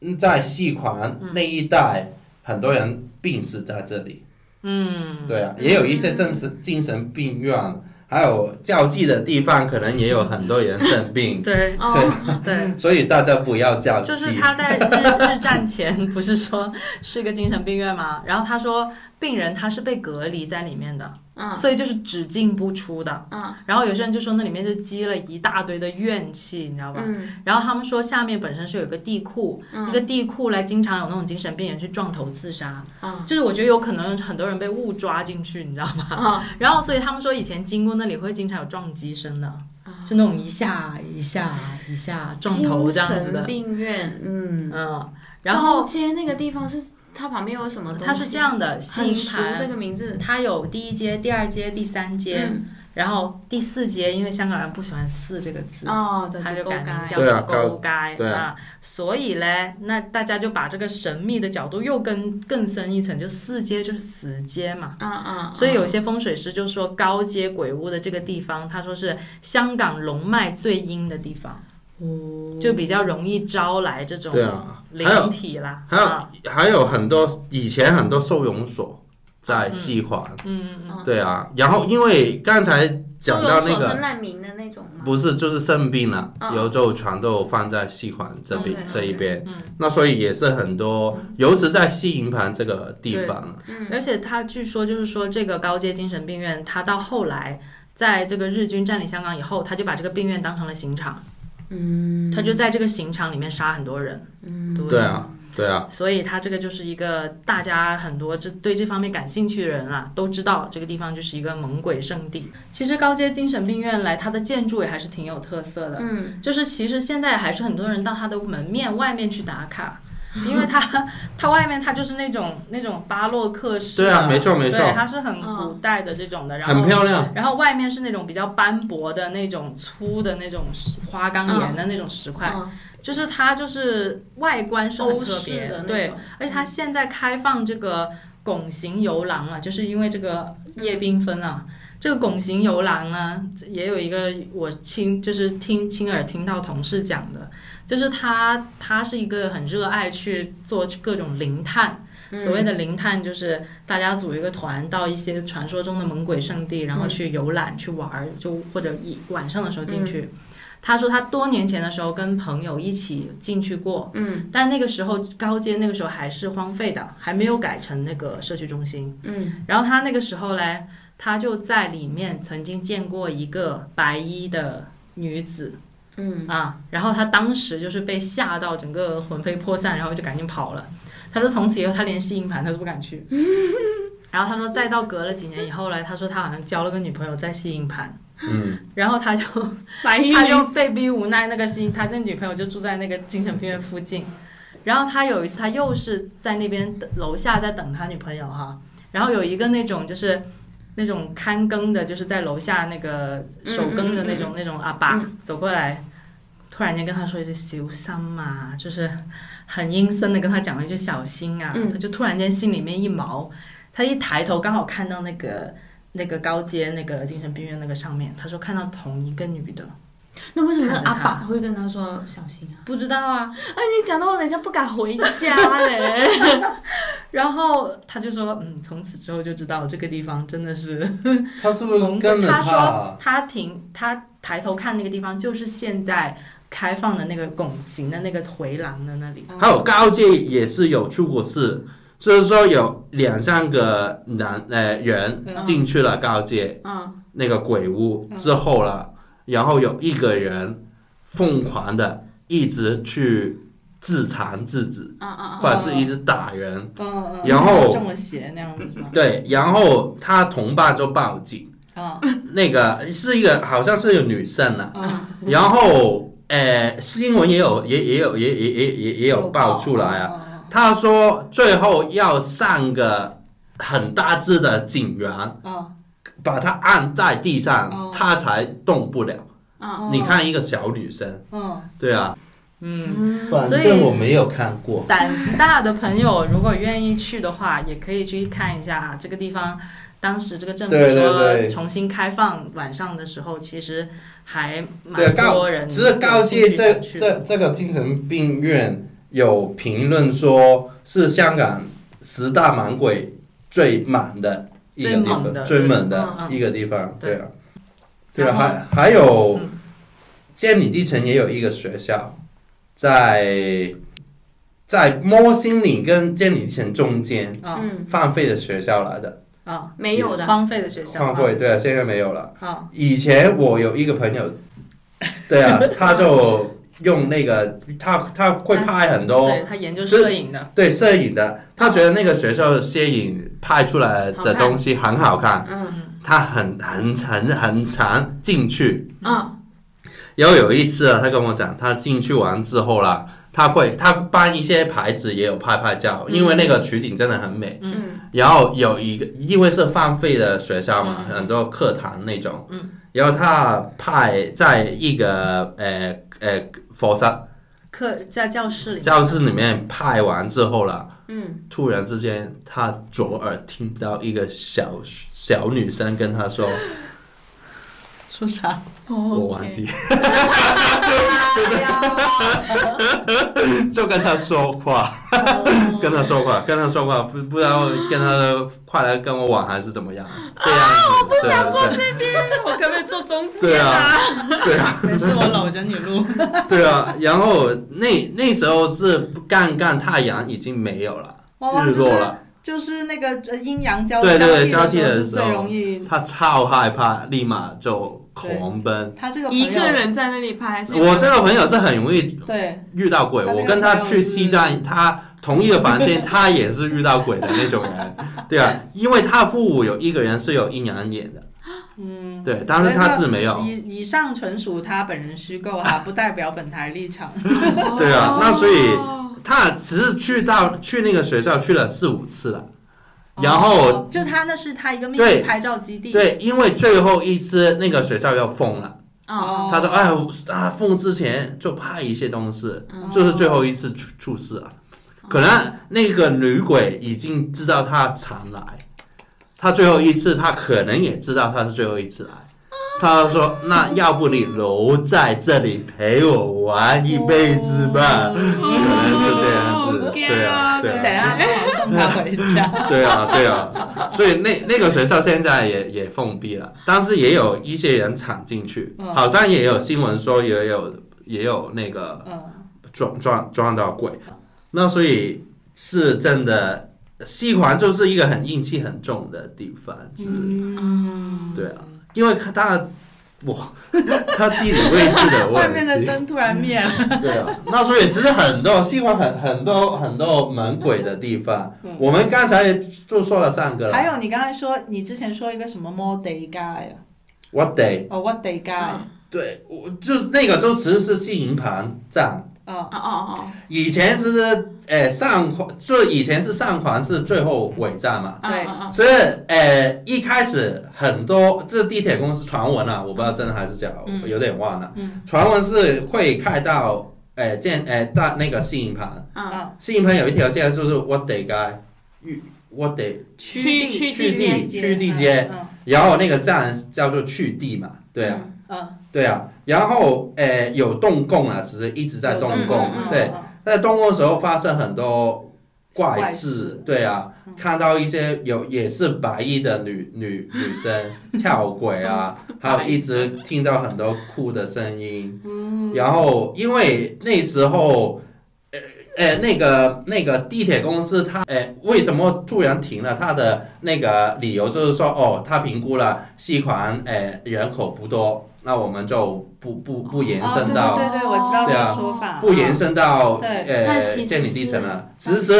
嗯在西环那一带，很多人病死在这里。嗯，对啊，也有一些正是精神病院，还有交际的地方，可能也有很多人生病，对哦，对。所以大家不要交际。就是他在日日战前不是说是个精神病院吗？然后他说病人他是被隔离在里面的，嗯。所以就是只进不出的。嗯。然后有些人就说那里面就积了一大堆的怨气，你知道吧？嗯。然后他们说下面本身是有一个地库，那个地库来经常有那种精神病人去撞头自杀，嗯。就是我觉得有可能很多人被误抓进去，你知道吗？嗯。然后所以他们说以前经过那里会经常有撞击声的，啊就那种一下一下一下撞头这样子的，病院，嗯，嗯，然后街那个地方是它旁边有什么东西？它是这样的，西营很熟这个名字。它有第一阶、第二阶、第三阶，嗯然后第四阶，因为香港人不喜欢“四”这个字。哦，他就改名叫对啊做勾街对啊，所以嘞，那大家就把这个神秘的角度又更更深一层，就四阶就是死街嘛。嗯嗯，所以有些风水师就说高阶鬼屋的这个地方，他说是香港龙脉最阴的地方，哦。就比较容易招来这种对啊，还有灵体啦。还有啊。还有很多以前很多收容所在西环，嗯嗯嗯，对啊，然后因为刚才讲到那个难民的那种吗？不是就是生病了，嗯然后就全都放在西环这边这一边。嗯，那所以也是很多，尤其在西营盘这个地方而且他据说就是说这个高阶精神病院，他到后来在这个日军占领香港以后，他就把这个病院当成了刑场，嗯他就在这个刑场里面杀很多人。嗯对啊，对啊，所以他这个就是一个大家很多这对这方面感兴趣的人啊，都知道这个地方就是一个猛鬼圣地。其实高阶精神病院来，它的建筑也还是挺有特色的，嗯就是其实现在还是很多人到它的门面外面去打卡。因为它它外面它就是那种那种巴洛克式的，对啊没错没错对，它是很古代的这种的，然后很漂亮，然后外面是那种比较斑驳的那种粗的那种石花岗岩的那种石块，嗯就是它就是外观是很特欧式别对的对，，而且它现在开放这个拱形游廊啊，就是因为这个叶缤纷啊。这个拱形游廊呢，也有一个我亲就是听亲耳听到同事讲的，就是他他是一个很热爱去做各种灵探，嗯所谓的灵探就是大家组一个团到一些传说中的猛鬼圣地，然后去游览、去玩儿，就或者一晚上的时候进去。他说他多年前的时候跟朋友一起进去过，嗯但那个时候高街那个时候还是荒废的，还没有改成那个社区中心。嗯然后他那个时候嘞，他就在里面曾经见过一个白衣的女子嗯。啊，然后他当时就是被吓到整个魂飞魄散，然后就赶紧跑了。他说从此以后他连吸硬盘他都不敢去。然后他说再到隔了几年以后嘞，他说他好像交了个女朋友在西营盘，嗯，然后他就 他就被逼无奈，那个西他那女朋友就住在那个精神病院附近，然后他有一次他又是在那边楼下在等他女朋友哈，然后有一个那种就是那种看更的，就是在楼下那个守更的那种、那种阿爸、走过来，突然间跟他说一句小心嘛，就是很阴森的跟他讲了一句小心啊，嗯他就突然间心里面一毛，他一抬头刚好看到那个。那个高阶那个精神病院那个上面，他说看到同一个女的，那为什么阿爸会跟他说小心啊？不知道啊。哎，你讲到我等一下不敢回家嘞。然后他就说，嗯，从此之后就知道这个地方真的是他是不是蒙跟着他说他啊？他停，他抬头看那个地方就是现在开放的那个拱形的那个回廊的那里。还有高阶也是有出过事，就是说有两三个男呃人嗯进去了高阶嗯。那个鬼屋之后了，然后有一个人疯狂的一直去自残自己，嗯嗯或者是一直打人，嗯嗯然后中了邪那样子是吧？对，然后他同伴就报警，啊那个是一个好像是一个女生啊，嗯。然后呃新闻也有也也有也也也也也有爆出来啊。啊。他说最后要上个很大只的警员，啊把他按在地上，哦他才动不了。嗯你看一个小女生，嗯对啊，嗯，嗯反所以正我没有看过。胆子大的朋友如果愿意去的话，也可以去看一下啊这个地方。当时这个政府说重新开放晚上的时候，其实还蛮多人只是告诫这这这个精神病院有评论说是香港十大猛鬼最满的一个地方，最猛的一个地方，对对。啊，对啊，还还有嗯监理地城也有一个学校，在在摩星岭跟监理地城中间啊嗯。放废的学校来的，啊没有的，荒废的学校。荒废对啊，现在没有了。啊。以前我有一个朋友，对啊，他就用那个他他会拍很多对他研究摄影的，对摄影的，他觉得那个学校摄影拍出来的东西很好看，嗯。他很很很很常进去。嗯然后有一次啊，他跟我讲，他进去完之后啦，他会他搬一些牌子也有拍拍照，因为那个取景真的很美。嗯然后有一个，因为是放飞的学校嘛，嗯很多课堂那种。嗯。然后他派在一个呃呃佛山课在教室里，教室里面拍完之后了，嗯，突然之间他左耳听到一个小小女生跟他说说啥？：“我忘记。就跟他说话，跟他说话，跟他说话，不不知道跟他快来跟我玩还是怎么样，这样子，对啊对我可不可以坐中对间啊，对啊，没事，我搂着你录。对啊，然后那那时候是刚刚太阳已经没有了，哦日落了，就是那个呃阴阳交对对对交交替的时候容易。他超害怕，立马就狂奔。他这个一个人在那里拍，我这个朋友是很容易对遇到鬼，我跟他去西藏，他同一个房间，他也是遇到鬼的那种人，对啊，因为他父母有一个人是有阴阳眼的，嗯，对，但是他自己没有，以以上纯属他本人虚构哈，不代表本台立场。对啊那所以哦他只是去到去那个学校去了四五次了，然后哦就他那是他一个秘密拍照基地。对，因为最后一次那个学校要封了，哦，他说哎我啊封之前就拍一些东西，嗯就是最后一次出出事了，可能那个女鬼已经知道他常来，他最后一次他可能也知道他是最后一次来。他就说：“那要不你留在这里陪我玩一辈子吧？”可能是这样子，对啊，对等啊。他回家。对啊，对啊，所以那那个学校现在也也封闭了，但是也有一些人闯进去，嗯。好像也有新闻说也有也有那个嗯，撞撞撞到鬼，那所以是真的，西环就是一个很阴气很重的地方，是，嗯，对啊，因为它哇，它地理位置的 外面的，灯突然灭了。对啊，那所以其实很多西方很很多很多猛鬼的地方，我们刚才就说了三个了，还有你刚才说，你之前说一个什么 m o day guy 啊？What day？哦，what day guy？对，我就是那个就其实是西营盘站。哦。哦哦以前是呃上环，就以前是上环是最后尾站嘛，所以呃一开始很多这地铁公司传闻啊，我不知道真的还是假，嗯。我有点忘了。嗯。传闻是会开到呃建呃大那个西营盘，嗯，嗯，西营盘有一条街就是 What day 街，玉 What day，去地去去地地去地街，嗯然后那个站叫做去地嘛，对啊。嗯，对啊，然后呃有动工啊，只是一直在动工，对，在动工的时候发生很多怪怪事。事，对啊，看到一些有也是白衣的女女女生跳轨啊，还有一直听到很多哭的声音，然后因为那时候。呃呃，那个那个地铁公司它，呃，为什么突然停了？它的那个理由就是说，哦，他评估了西环，呃，人口不多，那我们就不不不延伸到、哦、对对对，我知道说法。不延伸到对呃建立地层了。其实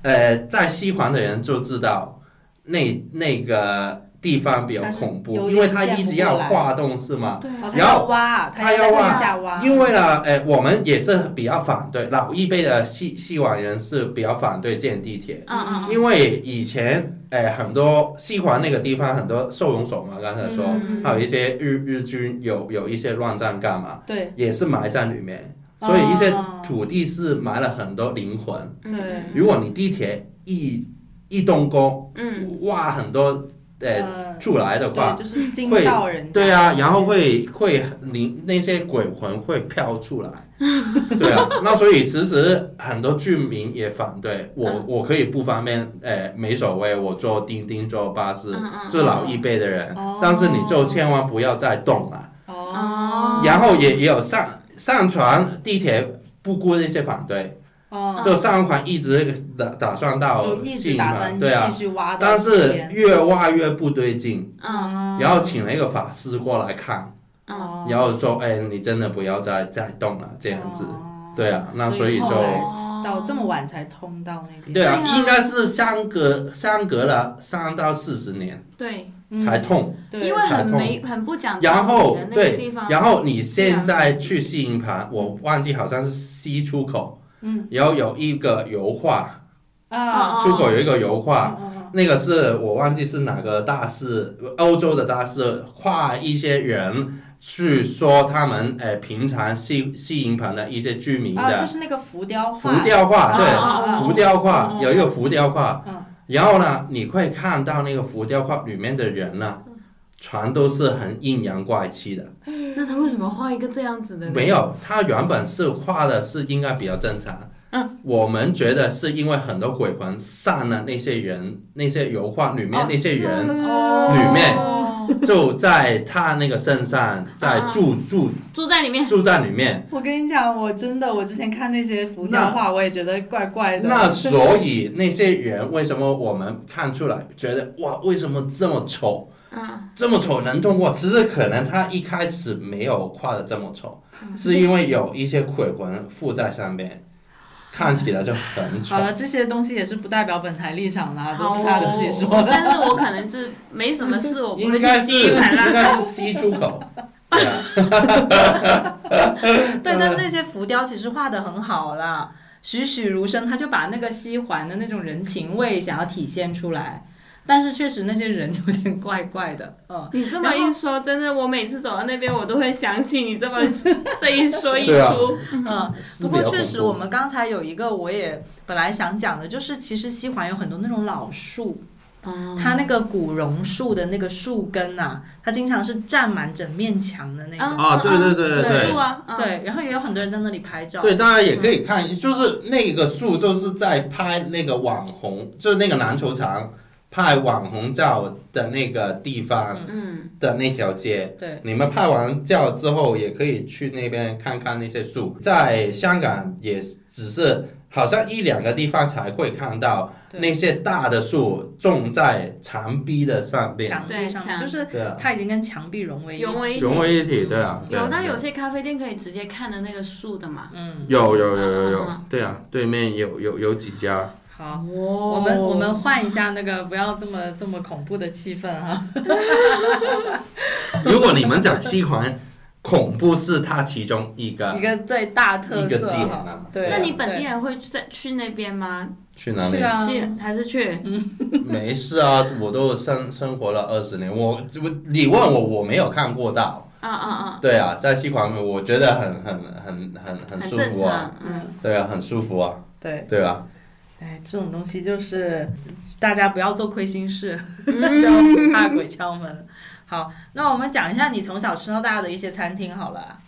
呃，在西环的人就知道那那个地方比较恐怖，因为点见它一直要不过来。画洞是吗？然后他要挖因为呢，呃，我们也是比较反对老一辈的西西环人是比较反对建地铁，嗯嗯嗯，因为以前呃很多西环那个地方很多收容所嘛，刚才说，嗯还有一些日日军有有一些乱战干嘛，对。也是埋在里面，所以一些哦。土地是埋了很多灵魂。嗯对。如果你地铁一一动工，嗯，挖很多呃呃，出来的话，就是到人。对啊，然后会会灵那些鬼魂会飘出来，对啊，那所以其实很多居民也反对我，嗯我可以不方便，呃，没所谓，我坐钉钉坐巴士嗯嗯是老一辈的人哦，但是你就千万不要再动了。哦，然后也也有上上传地铁不顾那些反对，哦，就上款一直打打算到就一直信嘛，打算对啊。继，续挖到但是越挖越不对劲，嗯。然后请了一个法师过来看，然后说，哎，你真的不要再再动了，这样子，哦。对啊，那所以就到这么晚才通到那边，对啊对，啊。应该是相隔相隔了三到四十年对，嗯。才痛，因为很才痛。没很不讲然后对，，然后你现在去西营盘，我忘记好像是西出口，嗯。然后有一个油画，啊，哦出口有一个油画，那个是我忘记是哪个大师，欧洲的大师画一些人去说他们呃平常西西营盘的一些居民的啊，就的是那个浮雕画。浮画，雕画，啊对，浮雕画有一个浮雕画。嗯，然后呢，你会看到那个浮雕画里面的人呢，全都是很阴阳怪气的。那他为什么画一个这样子的呢？没有，他原本是画的是应该比较正常。嗯，我们觉得是因为很多鬼魂上了那些人，那些油画里面哦那些人哦里面哦就在他那个身上，在住住住在里面，住在里面。我跟你讲，我真的，我之前看那些浮雕画，我也觉得怪怪的。那所以那些人为什么我们看出来觉得哇，为什么这么丑？嗯，这么丑能通过？其实可能他一开始没有画的这么丑，是因为有一些鬼魂附在上面，看起来就很丑好。了，这些东西也是不代表本台立场啦，都是他自己说哦的。但是我可能是没什么事，我不会吸盘啦。该是吸出口，对啊，对，但那些浮雕其实画的很好啦，栩栩如生，他就把那个西环的那种人情味想要体现出来。但是确实那些人有点怪怪的，嗯，你这么一说，真的，我每次走到那边，我都会想起你这么 这一说一出。嗯，不过确实，我们刚才有一个我也本来想讲的，就是其实西环有很多那种老树，嗯它那个古榕树的那个树根啊，它经常是占满整面墙的那种。啊对对对对对。树啊，嗯，对，然后也有很多人在那里拍照。对，大家也可以看，就是那个树，就是在拍那个网红，就是那个篮球场拍网红照的那个地方嗯，的那条街。对，你们拍完照之后，也可以去那边看看那些树。在香港也只是好像一两个地方才会看到那些大的树种在墙壁的上面。墙壁上就是它已经跟墙壁融为一体。融为一体融为一体，对啊。有，但对啊有些咖啡店可以直接看的那个树的嘛。嗯，有有有有有对啊，对面有有有几家。好。我我们我们换一下那个，不要这么这么恐怖的气氛哈。如果你们讲西环，恐怖是它其中一个一。个最大特一个色哈点啊。对，那你本地人会在去那边吗？去哪里去还是去？没事啊，我都生生活了二十年，我我你问我，我没有看过到。啊啊啊，对啊，在西环我觉得很很很很很很舒服啊。。嗯，对啊，很舒服啊。对，对啊，哎，这种东西就是大家不要做亏心事，不怕鬼敲门。好，那我们讲一下你从小吃到大的一些餐厅好了。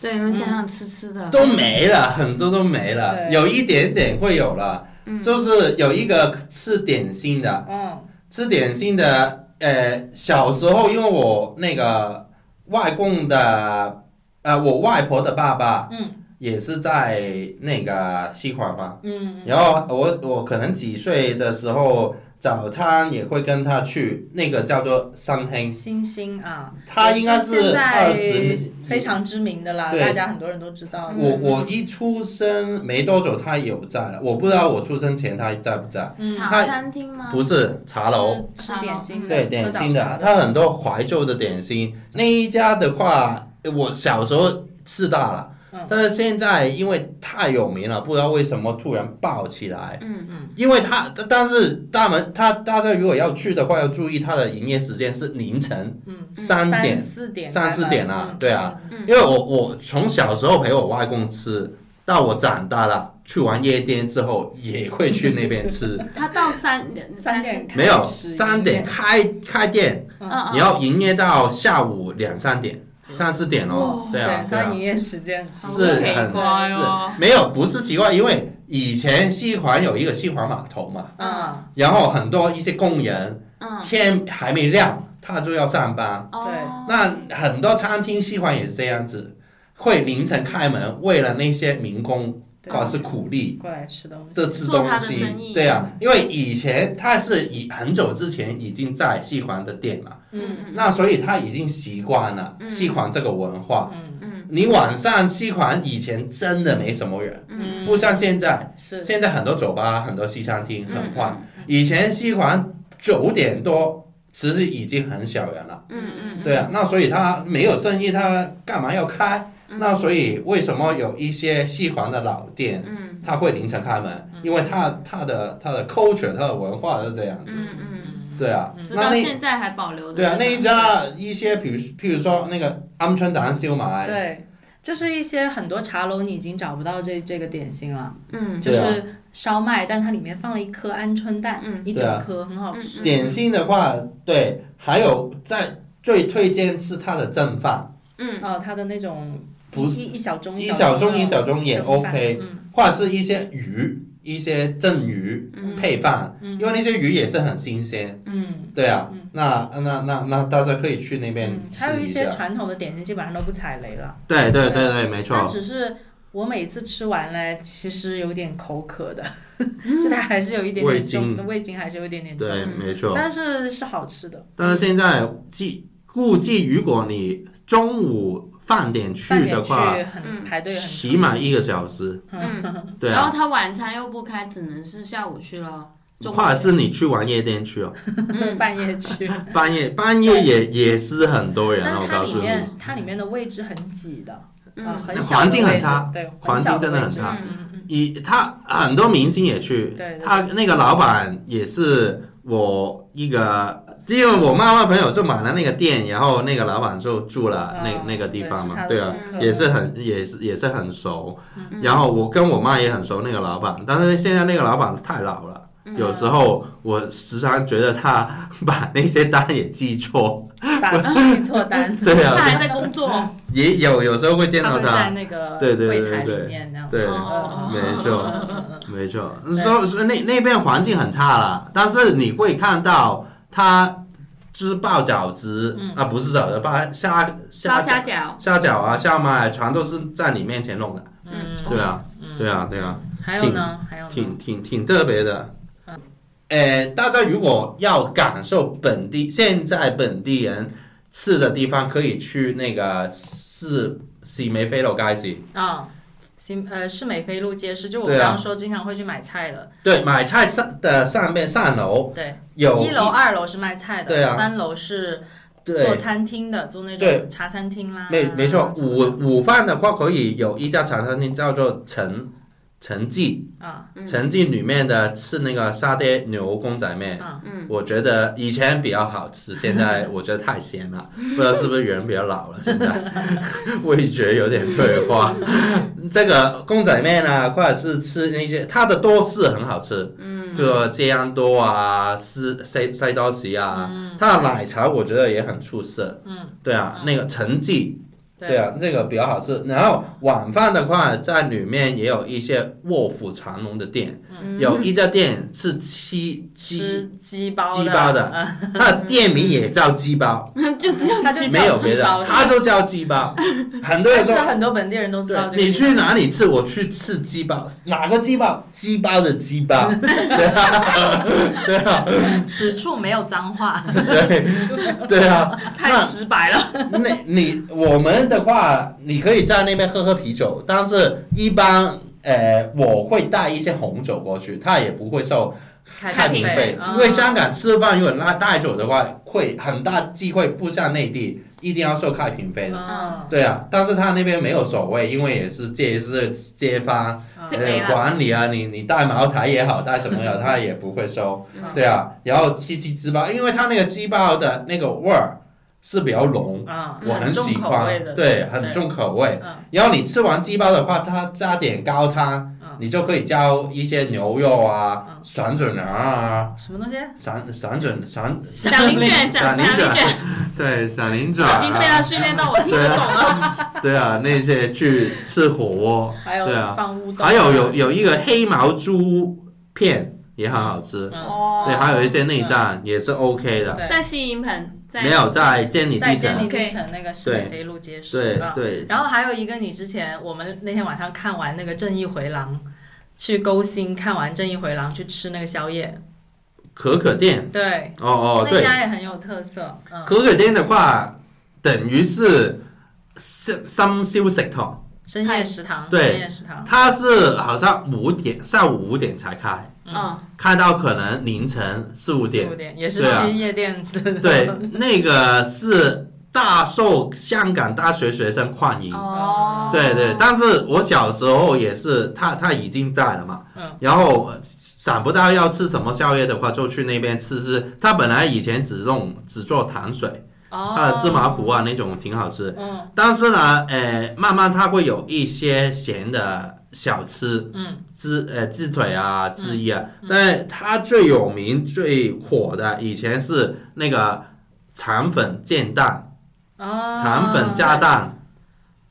对，你们讲讲吃吃的。都没了，很多都没了，有一点点会有了。嗯就是有一个吃点心的，嗯吃点心的，呃，小时候因为我那个外公的，呃，我外婆的爸爸嗯也是在那个西环嘛，嗯然后我我可能几岁的时候，早餐也会跟他去那个叫做三嗯，厅，星星啊，他应该是在二十。非常知名的啦，大家很多人都知道。我我一出生没多久，他有在。了，我不知道我出生前他在不在。嗯，茶餐厅吗？不是茶楼，吃吃点心的，对点心的，早茶的，它很多怀旧的点心。那一家的话，我小时候吃大了，嗯。但是现在因为太有名了，不知道为什么突然爆起来。嗯嗯。因为他，但但是大门，他大家如果要去的话，要注意他的营业时间是凌晨嗯，三点。四点三四点啊嗯对啊，嗯因为我我从小时候陪我外公吃，到我长大了去完夜店之后，也会去那边吃。他到三三点没有三点开开店，你要营业到下午两三点、三四点哦。对啊，对啊。营，业时间是很怪哦。是没有不是奇怪，因为以前西环有一个西环码头嘛，嗯，然后很多一些工人嗯。天还没亮，他就要上班。对，那很多餐厅西环也是这样子，会凌晨开门，为了那些民工对或者是苦力。过来吃东西，这吃东做他的生西意，对啊，因为以前他是以很久之前已经在西环的店了，嗯嗯那所以他已经习惯了嗯。西环这个文化。嗯嗯。你晚上西环以前真的没什么人，嗯。不像现在，是。现在很多酒吧、很多西餐厅很嗯换。以前西环九点多其实已经很小人了，嗯嗯，对啊，那所以他没有生意，他干嘛要开？嗯。那所以为什么有一些西环的老店，嗯。他会凌晨开门？因为他他的他的 culture，他的文化是这样子。嗯嗯，对啊，直那现在还保留的对啊，那一家一些，比如譬如说那个鹌鹑蛋烧卖，对，就是一些很多茶楼你已经找不到这这个点心了，嗯。就是烧麦，但它里面放了一颗鹌鹑蛋，嗯。一整颗很好吃。点心的话，对，还有在最推荐是它的正饭，嗯。哦，它的那种不是一一小盅一小盅一小盅也 OK，嗯或者是一些鱼，一些蒸鱼嗯配饭，嗯因为那些鱼也是很新鲜。嗯对啊嗯，那那那那大家可以去那边嗯，还有一些吃一下。传统的点心基本上都不踩雷了，对对对对，没但错。只是我每次吃完嘞，其实有点口渴的，就它还是有一点味点重，精味精还是有一点点重，对，没错。但是是好吃的。但是现在计估计，如果你中午饭点去去的话，嗯。排队起码一个小时。嗯，对啊，然后他晚餐又不开，只能是下午去了。或者是你去玩夜店去哦，长，半夜去。半夜半夜也也是很多人我告诉你，里面它里面的位置很挤的，啊，嗯很环境很差，对，环境真的很差。以他很多明星也去对，对他那个老板也是我一个，因为我妈妈朋友就买了那个店，然后那个老板就住了那、嗯那个地方嘛，对啊，也是很也是也是很熟，嗯。然后我跟我妈也很熟那个老板，但是现在那个老板太老了。有时候我时常觉得他把那些单也记错，把记错单，对啊，他还在工作。也有有时候会见到他会在，那个对对对柜台对里面那样。对，哦没错。没错，对。所以所以那那边环境很差啦，但是你会看到它就是爆饺子、嗯。啊，不是饺子，爆虾包虾虾饺，虾饺啊、虾麦，全都是在你面前弄的。嗯，对啊，对啊，对啊，还有呢，还有，挺挺挺特别的。呃，大家如果要感受本地现在本地人吃的地方，可以去那个是喜美菲楼街市。啊。新呃是美菲路街市，就我刚刚说经常会去买菜的，对，买菜上的上面上楼。对，有一楼、二楼是卖菜的，对啊。三楼是做餐厅的，做那种茶餐厅啦。没没错，午午饭的话可以有一家茶餐厅叫做陈陈记，陈记里面的吃那个沙爹牛公仔面，我觉得以前比较好吃，现在我觉得太咸了，不知道是不是人比较老了，现在。味觉有点退化。这个公仔面啊，或者是吃那些，它的多士很好吃，嗯，比如说芥香多啊，是塞塞多奇啊，它的奶茶我觉得也很出色，嗯，对啊，那个陈记对。啊，这个比较好吃。然后晚饭的话，在里面也有一些卧虎藏龙的店，嗯。有一家店是吃鸡，鸡包鸡包的。嗯。它的店名也叫鸡包，就只有鸡包。没有别的，它就叫鸡包。很多人说，很多本地人都知道你去哪里吃？我去吃鸡包，哪个鸡包？鸡包的鸡包，对啊，对啊，此处没有脏话，对。对啊。太直白了。那你我们的话，你可以在那边喝喝啤酒，但是一般呃，我会带一些红酒过去，他也不会收开瓶费，嗯。因为香港吃饭如果那带走的话，会很大机会不像内地一定要收开瓶费的。嗯，对啊，但是他那边没有所谓，因为也是街是街坊，呃，管理啊，你你带茅台也好，带什么也好，他也不会收。嗯。对啊，然后七七鸡包，因为他那个鸡包的那个味儿是比较浓，嗯，我很喜欢，对，很重口味。嗯然后你吃完鸡煲的话，它加点高汤，嗯你就可以加一些牛肉啊、嗯闪准羊啊、什么东西？闪闪准闪，响铃卷，响闪灵卷，对，闪灵卷已经被他啊，训练到我听得懂了。对啊，那些去吃火锅，还有对啊放乌冬，还有有有一个黑毛猪片也很好吃，对，还有一些内脏也是 OK 的。对在西营盘，在没有在建里地城，在坚尼地城那个市北飞路街市，嗯对对，然后还有一个，你之前我们那天晚上看完那个《正义回廊》，去勾心看完《正义回廊》去吃那个宵夜，可可店，对，哦哦那，家也很有特色，嗯，可可店的话，等于是深深宵食堂，深夜食堂，对深夜食堂，它是好像五点下午五点才开，嗯，开到可能凌晨四五点。四五。点也是去夜店吃的，对，那个是大受香港大学学生欢迎。哦，对对，但是我小时候也是，他他已经在了嘛，嗯。然后想不到要吃什么宵夜的话，就去那边吃吃。他本来以前只弄只做糖水，哦，它的芝麻糊啊那种挺好吃，嗯。但是呢，呃，慢慢它会有一些咸的小吃，嗯。鸡呃鸡腿啊、鸡翼啊，但它最有名、最火的以前是那个肠粉煎蛋，哦，肠粉加蛋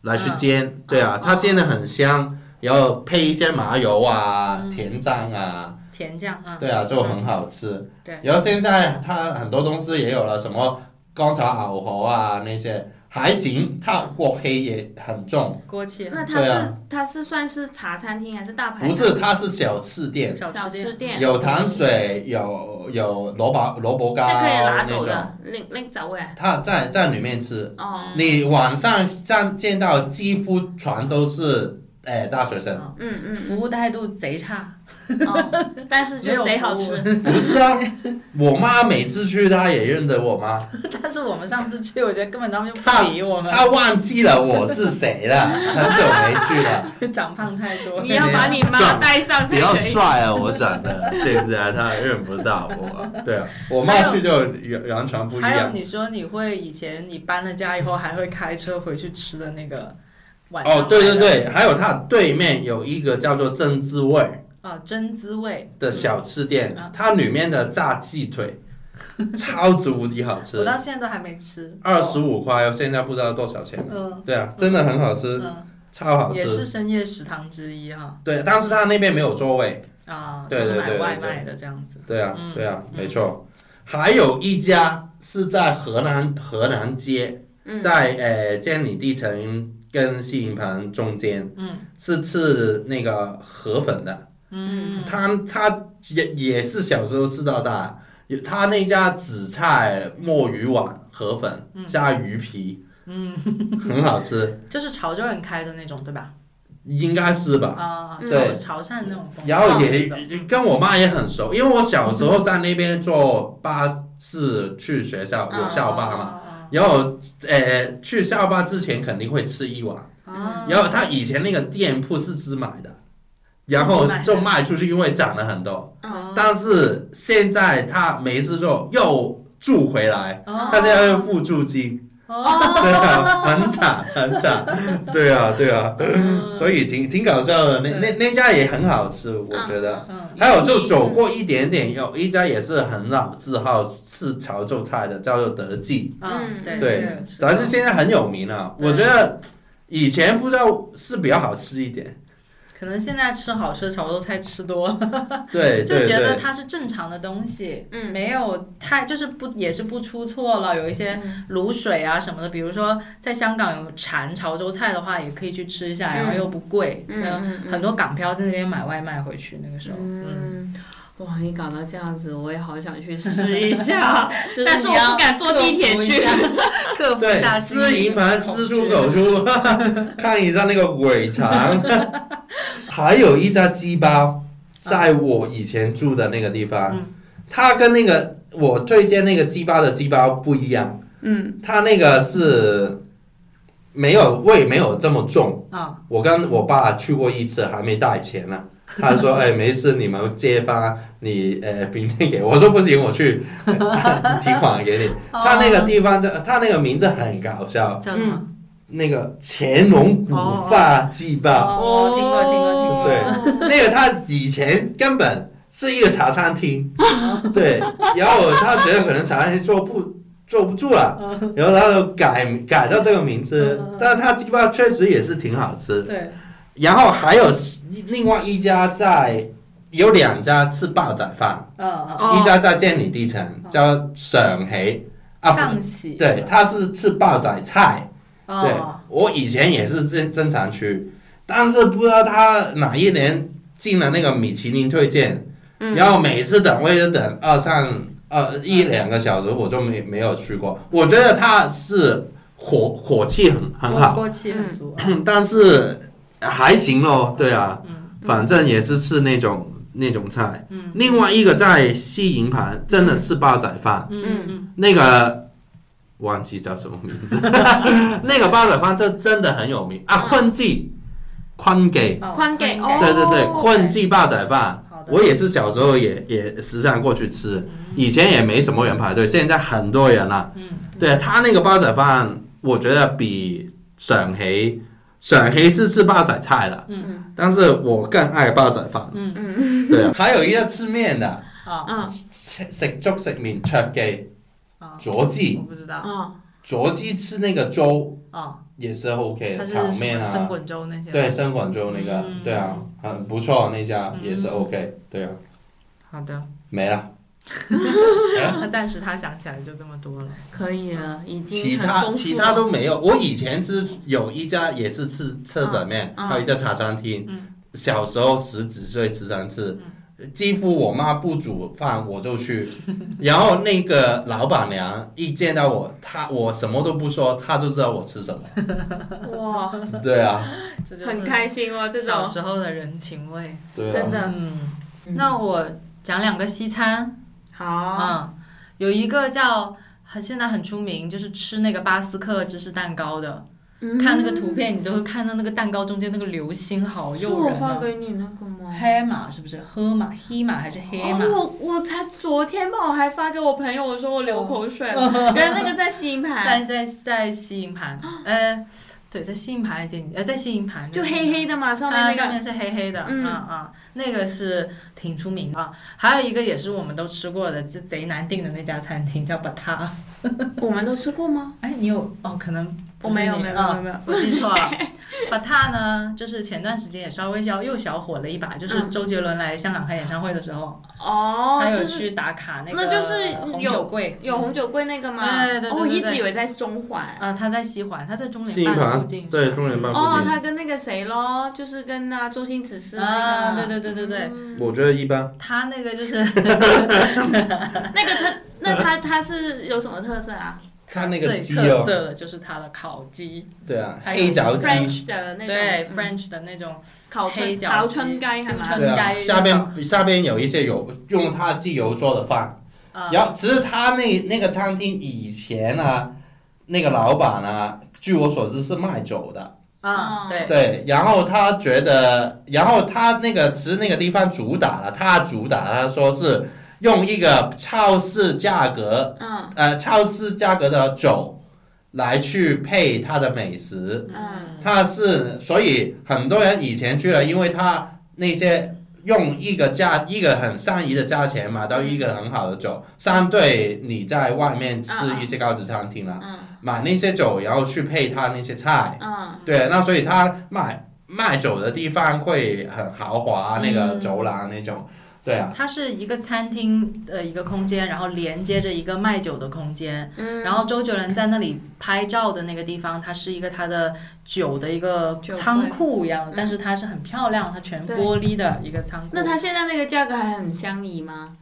来去煎，对啊哦，它煎的很香，然后配一些麻油啊、嗯。甜酱啊，甜酱，啊，对啊，就很好吃。对。然后现在它很多东西也有了，什么干炒牛河啊那些还行，它火黑也很重，锅气，那它是它是算是茶餐厅还是大排档？不是，它是小吃店，小小吃吃店，有糖水，有有萝卜萝卜糕这可以拿那种，走的，拎拎走诶。它在在里面吃。哦，你晚上上见到几乎全都是诶大学生，嗯嗯服务态度贼差，嗯，哦，但是就贼好吃。不是啊，我妈每次去她也认得我妈，但是我们上次去，我觉得根本他们就不理我们，她忘记了我是谁了，很久没去了。长胖太多，你要把你妈带上才比较。帅啊，我长得现在她认不到我。对啊，我妈去就完完全不一样还有。你说你会以前你搬了家以后还会开车回去吃的那个哦，对对，对，还有它对面有一个叫做正滋味哦，真滋味。的小吃店嗯，它里面的炸鸡腿 超级无敌好吃。我，到现在都还没吃，二十五块，现在不知道多少钱了。嗯。对啊，真的很好吃，嗯，超好吃。也是。深夜食堂之一哈，对，但是它那边没有座位。啊，对对对外卖的这样子，对啊嗯，对啊，嗯。没错。还有一家是在河南河南街，嗯，在呃建里地城跟西营盘中间，嗯。是吃那个河粉的。嗯，他他也也是小时候吃到大，有他那家紫菜墨鱼丸河粉加鱼皮，嗯，很好吃，就是潮州人开的那种对吧？应该是吧。啊，嗯对潮潮汕那种然后也跟我妈也很熟，因为我小时候在那边坐巴士去学校，有校巴嘛。嘛，然后呃去校巴之前肯定会吃一碗，啊然后他以前那个店铺是只买的，然后就卖出去，因为涨了很多。嗯，但是现在他没事做又住回来，哦他现在又付租金，对啊，很惨很惨，对啊对啊，嗯所以挺挺搞笑的。那那那家也很好吃，我觉得。嗯，还有就走过一点点，有一家也是很老字号，是潮州菜的，叫做德记。嗯，对但是现在很有名了。我觉得以前不知道是比较好吃一点。可能现在吃好吃的潮州菜吃多了，对就觉得它是正常的东西，嗯没有太就是不也是不出错了。有一些卤水啊什么的，比如说在香港有馋潮州菜的话，也可以去吃一下，然后又不贵，很多港漂在那边买外卖回去，那个时候，嗯，嗯，哇，你搞到这样子，我也好想去试一下，就是但是我不敢坐地铁去。克服一 对下心里吃银盘的师出口出，看一下那个尾肠。还有一家鸡包，在我以前住的那个地方，嗯它跟那个我推荐那个鸡包的鸡包不一样，嗯，它那个是没有味没有这么重。啊，我跟我爸去过一次，还没带钱呢。他说：“哎，没事，你们揭发，你呃明天给我。”我说：“不行，我去、呃 提款给你。”他那个地方叫他那个名字很搞笑？那个乾隆古发鸡包，哦，听过听过听过，对，那个他以前根本是一个茶餐厅，对，然后他觉得可能茶餐厅坐不坐不住了，然后他就改改到这个名字，但是他鸡包确实也是挺好吃。对，然后还有另外一家在有两家吃煲仔饭，一家在建里地城叫上喜啊，不上喜，对，他是吃煲仔菜。对哦，我以前也是正正常去，但是不知道他哪一年进了那个米其林推荐，嗯。然后每次等位就等二三二一两个小时，我就没没有去过。我觉得他是火火气很很好，锅锅气很足，啊。但是还行咯，对啊，嗯。反正也是吃那种那种菜。嗯。另外一个在西营盘，真的是煲仔饭，嗯嗯那个忘记叫什么名字，那个煲仔饭就真的很有名。啊，坤记，坤记，嗯，宽给哦。对对对，哦坤记煲仔饭。好的，我也是小时候也也时常过去吃，以前也没什么人排队，现在很多人了。嗯对他那个煲仔饭，我觉得比上喜上喜是吃煲仔菜了，嗯。但是我更爱煲仔饭。嗯嗯。对啊，还有一个吃面的，啊嗯。食食粥食麵卓記啊，卓記我不知道。哦卓記吃那个粥啊，也是 OK 的，它是炒面什么生啊，滚粥那些，对，生滾粥那个，嗯。對啊，很不错，那家也是嗯。OK，对啊，好的，没了。他 暂时他想起来就这么多了，可以了，已经其他其他都没有。我以前是有一家也是吃车仔面，还有一家茶餐厅。嗯。小时候十几岁吃三次，几乎我妈不煮饭我就去，然后那个老板娘一见到我，她我什么都不说，她就知道我吃什么。哇，对啊，就很开心哦，这小种時候的人情味。对啊，真的。嗯，那我讲两个西餐，好，嗯，有一个叫很现在很出名，就是吃那个巴斯克芝士蛋糕的，嗯看那个图片，你都会看到那个蛋糕中间那个流星，好是我誘人啊！发给你那个吗？黑马是不是？喝馬、黑马还是黑马？哦，我我才昨天吧，我还发给我朋友，我说我流口水了，原来那个在吸引盘，在在在吸引盘，呃，對，在西營盤還是建呃，在西營盤就黑黑的嘛，上面那个，上面是黑黑的，嗯嗯啊，那个是挺出名的啊。还有一个也是我们都吃过的，是贼难订的那家餐厅叫 Bata。我们都吃过吗？哎，你有哦？可能我没有，没有，没有，啊没有。我记错了。Bata 呢，就是前段时间也稍微小又小火了一把，就是嗯周杰伦来香港开演唱会的时候，哦，他有就是去打卡那个那就是红有酒柜。有红酒柜那个吗？对对对哦我一直以为在中环。啊，他在西环，他在中西营盘联办附近。对中联办附哦，他跟那个谁咯，就是跟那周星驰是那啊，个。对对对对对，嗯我觉得一般。他那个就是 那个他，那他他是有什么特色啊他那个最特鸡哦，色的就是它的烤鸡，对啊，黑椒鸡，？French 的那种。对嗯 French 的那种烤黑椒春烤鸡春鸡係嘛新春？对啊，下边下边有一些有用它鸡油做的饭。啊，然后其实他那那个餐厅以前啊，那个老板啊，据我所知是卖酒的，啊，对，对。然后他觉得，然后他那个其实那个地方主打了，他主打他说是用一个超市价格，嗯。呃，超市价格的酒来去配它的美食。嗯。它是，所以很多人以前去了，因为它那些用一个价一个很善意的价钱买到一个很好的酒，相对你在外面吃一些高级餐厅啦，嗯买那些酒，然后去配它那些菜，嗯。对，那所以他卖卖酒的地方会很豪华，那个嗯。走廊那种，对啊，它是一个餐厅的一个空间，然后连接着一个卖酒的空间。嗯，然后周杰伦在那里拍照的那个地方，它是一个他的酒的一个仓库一样的嗯，但是它是很漂亮，它全玻璃的一个仓库。那它现在那个价格还很相宜吗？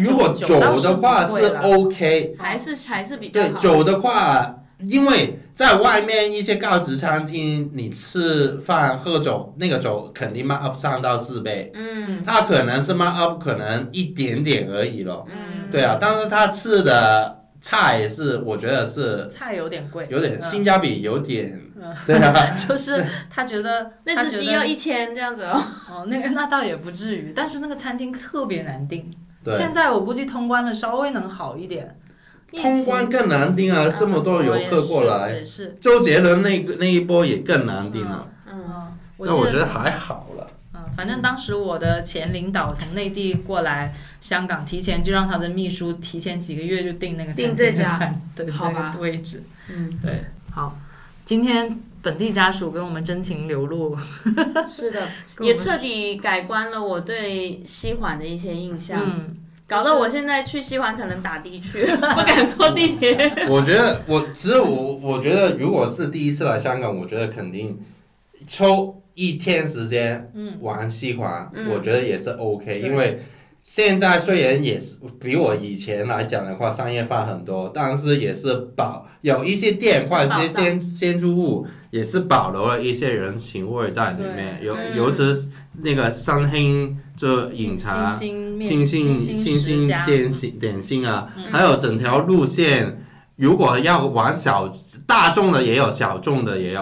如果酒的话是 OK，还是还是比较对好？酒的话，因为在外面一些高级餐厅，你吃饭喝酒，那个酒肯定 mark up 上到四倍，嗯他可能是 mark up 可能一点点而已咯。嗯，对啊，但是他吃的菜是，我觉得是菜有点贵，有点嗯性价比有点嗯，对啊，就是他觉得那只鸡要一千这样子哦。哦，那个那倒也不至于，但是那个餐厅特别难订。对，现在我估计通关了稍微能好一点。通关更难订啊，这么多游客过来，是。周杰伦那个那一波也更难订了，嗯嗯，但我觉得还好了。嗯，反正当时我的前领导从内地过来香港，提前就让他的秘书提前几个月就订那个订这家。餐的好吧。位置。嗯，对，好，今天本地家属给我们真情流露，是的，也彻底改观了我对西环的一些印象，嗯，搞得我现在去西环可能打的去，不敢坐地铁。我觉得我只有我，我觉得如果是第一次来香港，我觉得肯定抽一天时间嗯玩西环，嗯。我觉得也是 OK，对。因为现在虽然也是比我以前来讲的话商业化很多，但是也是保有一些店或者一些建建筑物也是保留了一些人情味在里面，对尤嗯尤其是那个三星就饮茶。星星星星点心点心啊，嗯还有整条路线，如果要玩小大众的也有，小众的也有。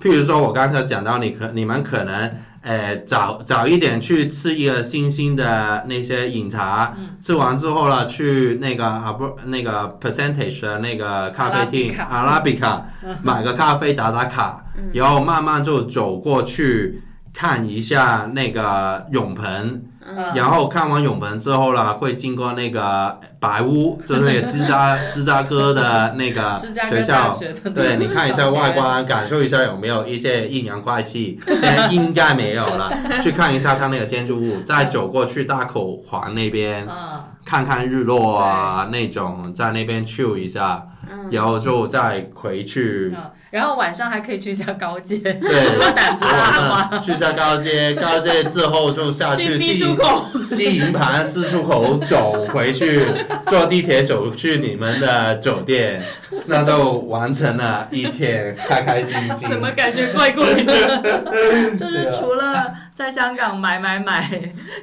譬如说，我刚才讲到，你可你们可能，呃，早早一点去吃一个新兴的那些饮茶，嗯。吃完之后呢，去那个啊不那个 percentage 的那个咖啡厅阿拉比卡买个咖啡打打卡，嗯。然后慢慢就走过去看一下那个泳盆。嗯然后看完泳盆之后呢，会经过那个白屋，就是那个芝加 芝加哥的那个学校。学，对，你看一下外观，感受一下有没有一些阴阳怪气，现在应该没有了。去看一下它那个建筑物，再走过去大口环那边，嗯，看看日落啊那种，在那边 chill 一下，嗯然后就再回去。嗯，然后晚上还可以去一下高街，对，胆子大去下高街，高街之后就下去去西西出口，西营盘四出口走回去，坐地铁走去你们的酒店，那就完成了一天，开开心心。怎么感觉怪怪的？就是除了在香港买买买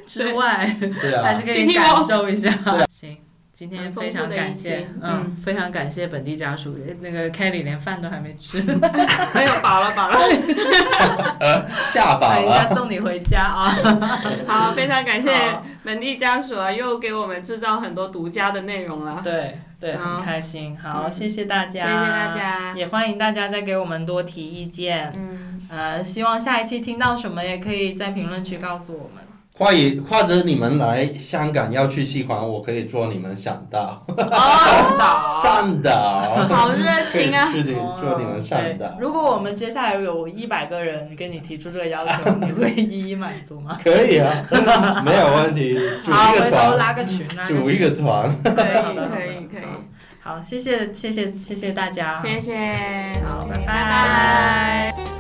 之外，对啊还是，可以感受一下。行，今天非常感谢，嗯嗯，非常感谢本地家属，那个 Kelly 连饭都还没吃，哎呦，饱了饱了。下饱等一下。送你回家啊。好，非常感谢本地家属啊，又给我们制造很多独家的内容了。对对，很开心。好，嗯谢谢大家，谢谢大，家。也欢迎大家再给我们多提意见。嗯，呃，希望下一期听到什么也可以在评论区告诉我们。或者或者你们来香港要去西环，我可以做你们向导，哦，向导，好热情啊。可！以去你做你们向对。导，如果我们接下来有一百个人跟你提出这个要求，你会一一满足吗？可以啊，没有问题，组好，一个回头团，拉个群，拉个组一群。个团。可以可以可以，好，谢谢谢谢谢谢大家。谢谢，好拜拜